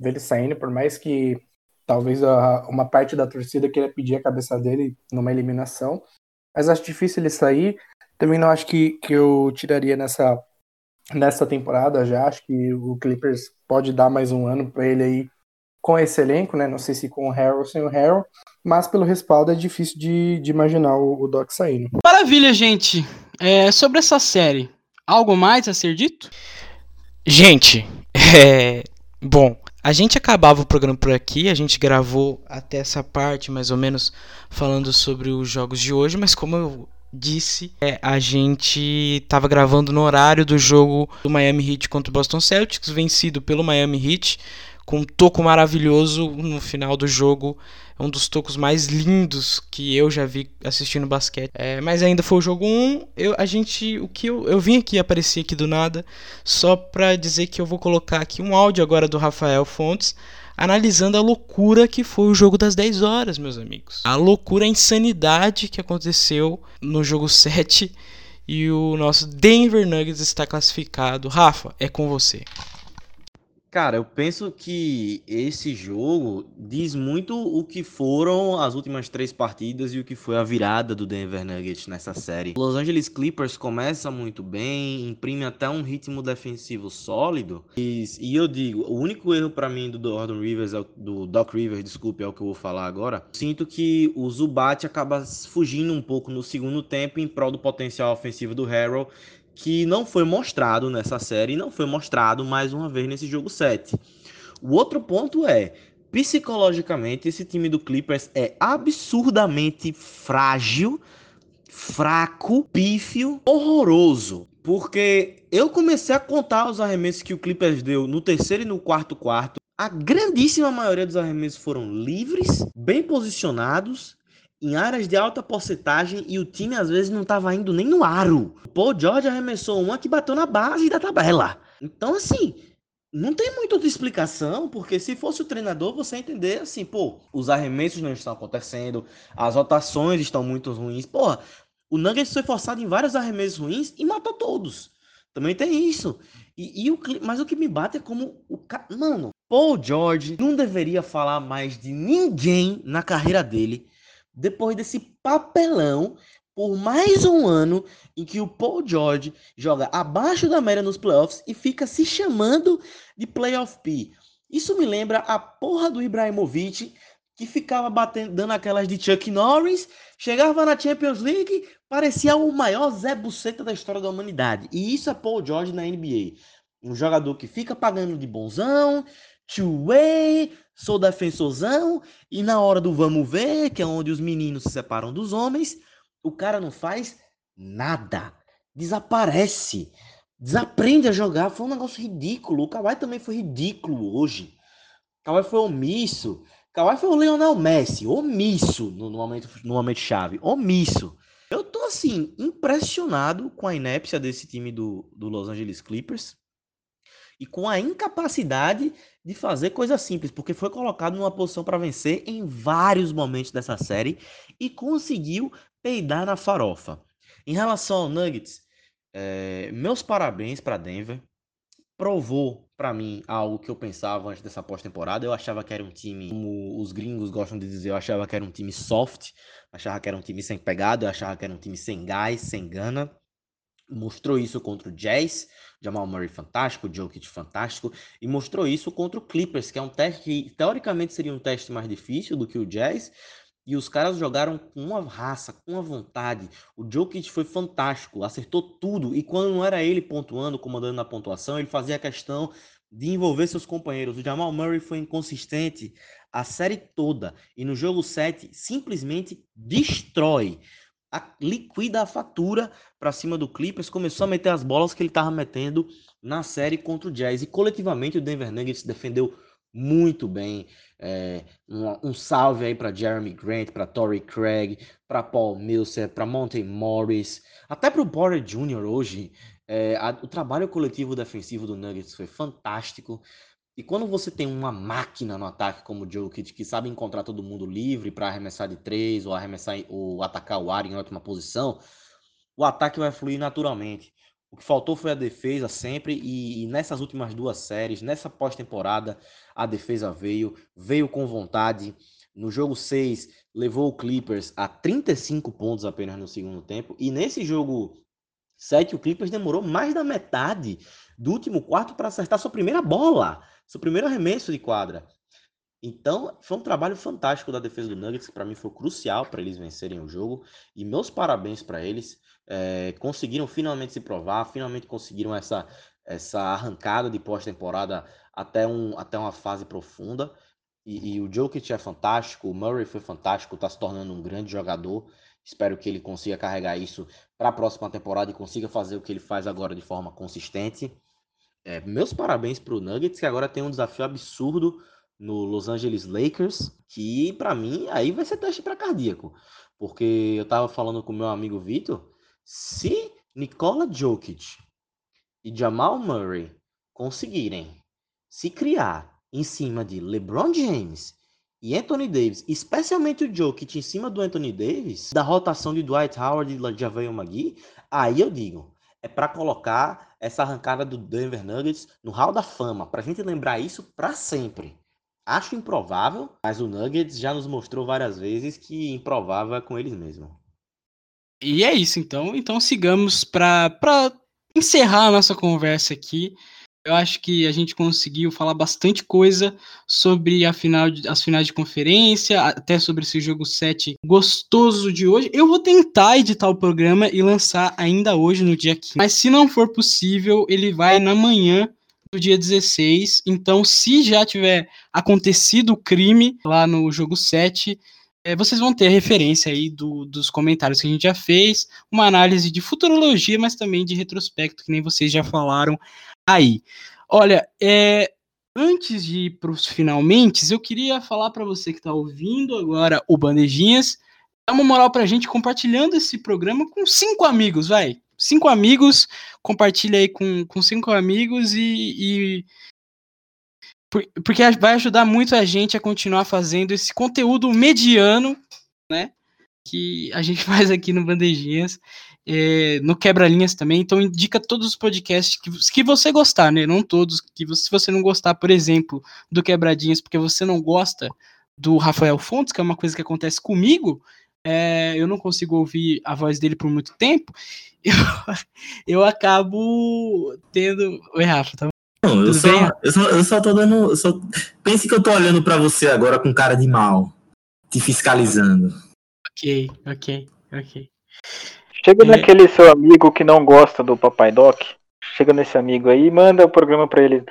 ver ele saindo, por mais que talvez a, uma parte da torcida queira pedir a cabeça dele numa eliminação, mas acho difícil ele sair. Também não acho que, que eu tiraria nessa, nessa temporada já, acho que o Clippers pode dar mais um ano para ele aí com esse elenco, né? Não sei se com o Harrell ou sem o Harrell, mas pelo respaldo é difícil de, de imaginar o, o Doc saindo. Maravilha, gente. É, sobre essa série, algo mais a ser dito? Gente, é, bom, a gente acabava o programa por aqui, a gente gravou até essa parte mais ou menos falando sobre os jogos de hoje, mas como eu disse, é, a gente estava gravando no horário do jogo do Miami Heat contra o Boston Celtics, vencido pelo Miami Heat com um toco maravilhoso no final do jogo. É um dos tocos mais lindos que eu já vi assistindo basquete. É, mas ainda foi o jogo 1. Eu, a gente, o que eu, eu vim aqui aparecer aqui do nada só para dizer que eu vou colocar aqui um áudio agora do Rafael Fontes analisando a loucura que foi o jogo das 10 horas, meus amigos. A loucura, a insanidade que aconteceu no jogo 7 e o nosso Denver Nuggets está classificado. Rafa, é com você. Cara, eu penso que esse jogo diz muito o que foram as últimas três partidas e o que foi a virada do Denver Nuggets nessa série. Los Angeles Clippers começa muito bem, imprime até um ritmo defensivo sólido. E, e eu digo, o único erro para mim do Gordon Rivers, é do Doc Rivers, desculpe, é o que eu vou falar agora. Sinto que o Zubat acaba fugindo um pouco no segundo tempo em prol do potencial ofensivo do Harrell que não foi mostrado nessa série e não foi mostrado mais uma vez nesse jogo 7. O outro ponto é, psicologicamente, esse time do Clippers é absurdamente frágil, fraco, pífio, horroroso. Porque eu comecei a contar os arremessos que o Clippers deu no terceiro e no quarto quarto. A grandíssima maioria dos arremessos foram livres, bem posicionados em áreas de alta porcentagem e o time às vezes não estava indo nem no aro. O Paul George arremessou uma que bateu na base da tabela. Então, assim, não tem muita outra explicação, porque se fosse o treinador, você entender assim, pô, os arremessos não estão acontecendo, as rotações estão muito ruins. Porra, o Nuggets foi forçado em vários arremessos ruins e matou todos. Também tem isso. E, e o, mas o que me bate é como o Mano, Paul George não deveria falar mais de ninguém na carreira dele depois desse papelão por mais um ano em que o Paul George joga abaixo da média nos playoffs e fica se chamando de playoff P. Isso me lembra a porra do Ibrahimovic que ficava batendo, dando aquelas de Chuck Norris, chegava na Champions League, parecia o maior Zé Buceta da história da humanidade. E isso é Paul George na NBA. Um jogador que fica pagando de bonzão, two-way, sou defensorzão, e na hora do vamos ver, que é onde os meninos se separam dos homens, o cara não faz nada. Desaparece. Desaprende a jogar. Foi um negócio ridículo. O Kawhi também foi ridículo hoje. O Kawhi foi omisso. Kawhi foi o Lionel Messi, omisso no, no, momento, no momento chave, omisso. Eu tô assim, impressionado com a inépcia desse time do, do Los Angeles Clippers e com a incapacidade de fazer coisas simples, porque foi colocado numa posição para vencer em vários momentos dessa série e conseguiu peidar na farofa. Em relação ao Nuggets, é, meus parabéns para Denver provou para mim algo que eu pensava antes dessa pós-temporada. Eu achava que era um time, como os gringos gostam de dizer, eu achava que era um time soft, achava que era um time sem pegada, eu achava que era um time sem gás, sem gana. Mostrou isso contra o Jazz, Jamal Murray fantástico, Jokic fantástico, e mostrou isso contra o Clippers, que é um teste que teoricamente seria um teste mais difícil do que o Jazz, e os caras jogaram com uma raça, com uma vontade. O Jokic foi fantástico, acertou tudo. E quando não era ele pontuando, comandando na pontuação, ele fazia questão de envolver seus companheiros. O Jamal Murray foi inconsistente a série toda. E no jogo 7, simplesmente destrói. A, liquida a fatura para cima do Clippers, começou a meter as bolas que ele estava metendo na série contra o Jazz. E coletivamente o Denver Nuggets defendeu muito bem. É, um, um, salve aí para Jeremy Grant, para Torrey Craig, para Paul Millsap, para Monte Morris, até para o Porter Jr. hoje. É, a, o trabalho coletivo defensivo do Nuggets foi fantástico. E quando você tem uma máquina no ataque como o Jokic, que sabe encontrar todo mundo livre para arremessar de três ou arremessar ou atacar o ar em ótima posição, o ataque vai fluir naturalmente. O que faltou foi a defesa sempre, e, e nessas últimas duas séries, nessa pós-temporada, a defesa veio, veio com vontade. No jogo 6, levou o Clippers a 35 pontos apenas no segundo tempo, e nesse jogo 7, o Clippers demorou mais da metade do último quarto para acertar sua primeira bola, seu primeiro arremesso de quadra. Então, foi um trabalho fantástico da defesa do Nuggets, que para mim foi crucial para eles vencerem o jogo, e meus parabéns para eles é, conseguiram finalmente se provar, finalmente conseguiram essa, essa arrancada de pós-temporada até, um, até uma fase profunda. E, e, o Jokic é fantástico, o Murray foi fantástico, está se tornando um grande jogador. Espero que ele consiga carregar isso para a próxima temporada e consiga fazer o que ele faz agora de forma consistente. É, meus parabéns para o Nuggets, que agora tem um desafio absurdo no Los Angeles Lakers, que para mim aí vai ser teste para cardíaco. Porque eu estava falando com meu amigo Vitor, se Nikola Jokic e Jamal Murray conseguirem se criar em cima de LeBron James e Anthony Davis, especialmente o Jokic em cima do Anthony Davis, da rotação de Dwight Howard e Javel McGee, aí eu digo, é para colocar essa arrancada do Denver Nuggets no hall da fama, para a gente lembrar isso para sempre. Acho improvável, mas o Nuggets já nos mostrou várias vezes que improvável é com eles mesmos. E é isso, então. Então sigamos para encerrar a nossa conversa aqui. Eu acho que a gente conseguiu falar bastante coisa sobre a final de, as finais de conferência, até sobre esse jogo 7 gostoso de hoje. Eu vou tentar editar o programa e lançar ainda hoje, no dia 15. Mas se não for possível, ele vai na manhã do dia 16. Então, se já tiver acontecido o crime lá no jogo 7, é, vocês vão ter referência aí do, dos comentários que a gente já fez, uma análise de futurologia, mas também de retrospecto, que nem vocês já falaram aí. Olha, é, antes de ir para os finalmente, eu queria falar para você que está ouvindo agora o Bandejinhas, dá uma moral para a gente compartilhando esse programa com cinco amigos, vai. Cinco amigos, compartilha aí com, com cinco amigos e, e porque vai ajudar muito a gente a continuar fazendo esse conteúdo mediano, né? Que a gente faz aqui no Bandejinhas, é, no Quebra-Linhas também. Então, indica todos os podcasts que, que você gostar, né? Não todos. Que se você não gostar, por exemplo, do Quebradinhas, porque você não gosta do Rafael Fontes, que é uma coisa que acontece comigo, é, eu não consigo ouvir a voz dele por muito tempo, eu, eu acabo tendo. Oi, Rafa, tá não, eu só, eu, só, eu só tô dando. Só... Pense que eu tô olhando para você agora com cara de mal. te fiscalizando. Ok, ok, ok. Chega É. naquele seu amigo que não gosta do Papai Doc. Chega nesse amigo aí e manda o programa pra ele.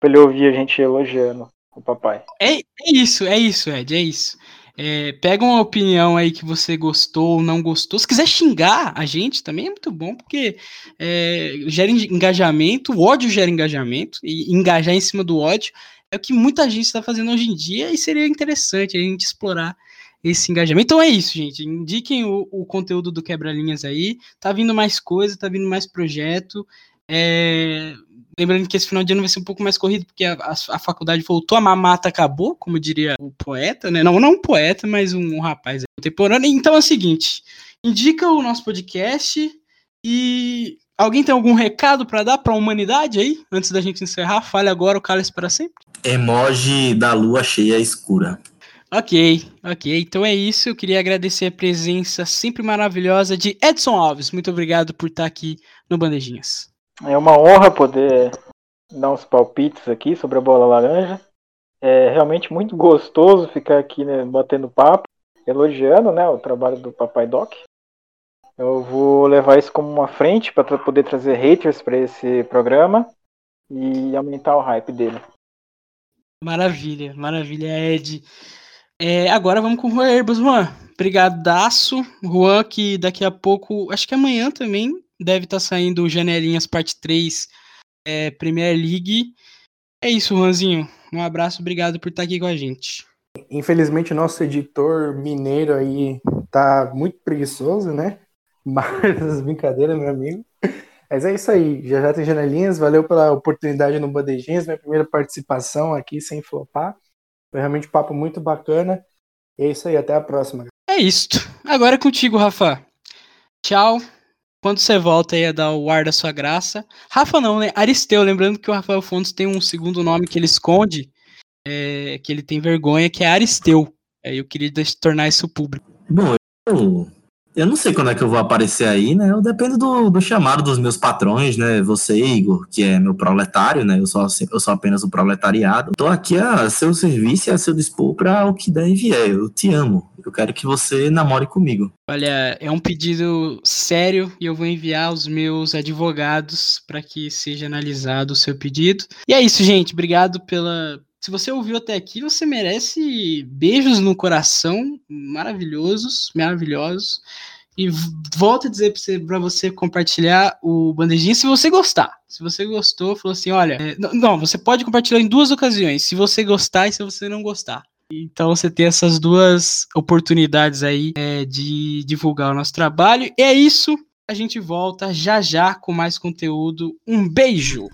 Pra ele ouvir a gente elogiando o papai. É, é isso, é isso, Ed, é isso. É, pega uma opinião aí que você gostou ou não gostou. Se quiser xingar a gente também é muito bom, porque é, gera en- engajamento, o ódio gera engajamento, e engajar em cima do ódio é o que muita gente está fazendo hoje em dia e seria interessante a gente explorar esse engajamento. Então é isso, gente. Indiquem o, o conteúdo do Quebra-Linhas aí. Tá vindo mais coisa, tá vindo mais projeto. É, Lembrando que esse final de ano vai ser um pouco mais corrido, porque a, a- a faculdade voltou, a mamata acabou, como diria o poeta, né? Não, não um poeta, mas um, um rapaz contemporâneo. Então é o seguinte: indica o nosso podcast e. Alguém tem algum recado para dar para a humanidade aí? Antes da gente encerrar, fale agora o cálice para sempre. Emoji da lua cheia escura. Ok, ok. Então é isso. Eu queria agradecer a presença sempre maravilhosa de Edson Alves. Muito obrigado por estar aqui no Bandejinhas. É uma honra poder dar uns palpites aqui sobre a bola laranja. É realmente muito gostoso ficar aqui né, batendo papo, elogiando né, o trabalho do Papai Doc. Eu vou levar isso como uma frente para poder trazer haters para esse programa e aumentar o hype dele. Maravilha, maravilha, Ed. É, agora vamos com o Herbas, Juan. Brigadaço. Juan, que daqui a pouco, acho que amanhã também, deve estar saindo Janelinhas Parte 3 é, Premier League. É isso, Juanzinho. Um abraço, obrigado por estar aqui com a gente. Infelizmente, o nosso editor mineiro aí tá muito preguiçoso, né? Mas brincadeira, meu amigo. Mas é isso aí. Já já tem janelinhas. Valeu pela oportunidade no Bandejinhas. Minha primeira participação aqui sem flopar. Foi realmente um papo muito bacana. E é isso aí. Até a próxima. É isto. Agora é contigo, Rafa. Tchau. Quando você volta aí a dar o ar da sua graça. Rafa não, né? Aristeu. Lembrando que o Rafael Fontes tem um segundo nome que ele esconde, é, que ele tem vergonha, que é Aristeu. Aí eu queria tornar isso público. Bom, eu, eu não sei quando é que eu vou aparecer aí, né? Eu dependo do, do chamado dos meus patrões, né? Você, Igor, que é meu proletário, né? Eu sou, eu sou apenas o proletariado. Tô aqui a seu serviço e a seu dispor para o que der e vier. Eu te amo. Eu quero que você namore comigo. Olha, é um pedido sério e eu vou enviar os meus advogados para que seja analisado o seu pedido. E é isso, gente. Obrigado pela. Se você ouviu até aqui, você merece beijos no coração maravilhosos, maravilhosos. E volto a dizer para você, compartilhar o bandejinho se você gostar. Se você gostou, falou assim: olha, é, não, você pode compartilhar em duas ocasiões. Se você gostar e se você não gostar. Então você tem essas duas oportunidades aí é, de divulgar o nosso trabalho. E é isso. A gente volta já já com mais conteúdo. Um beijo!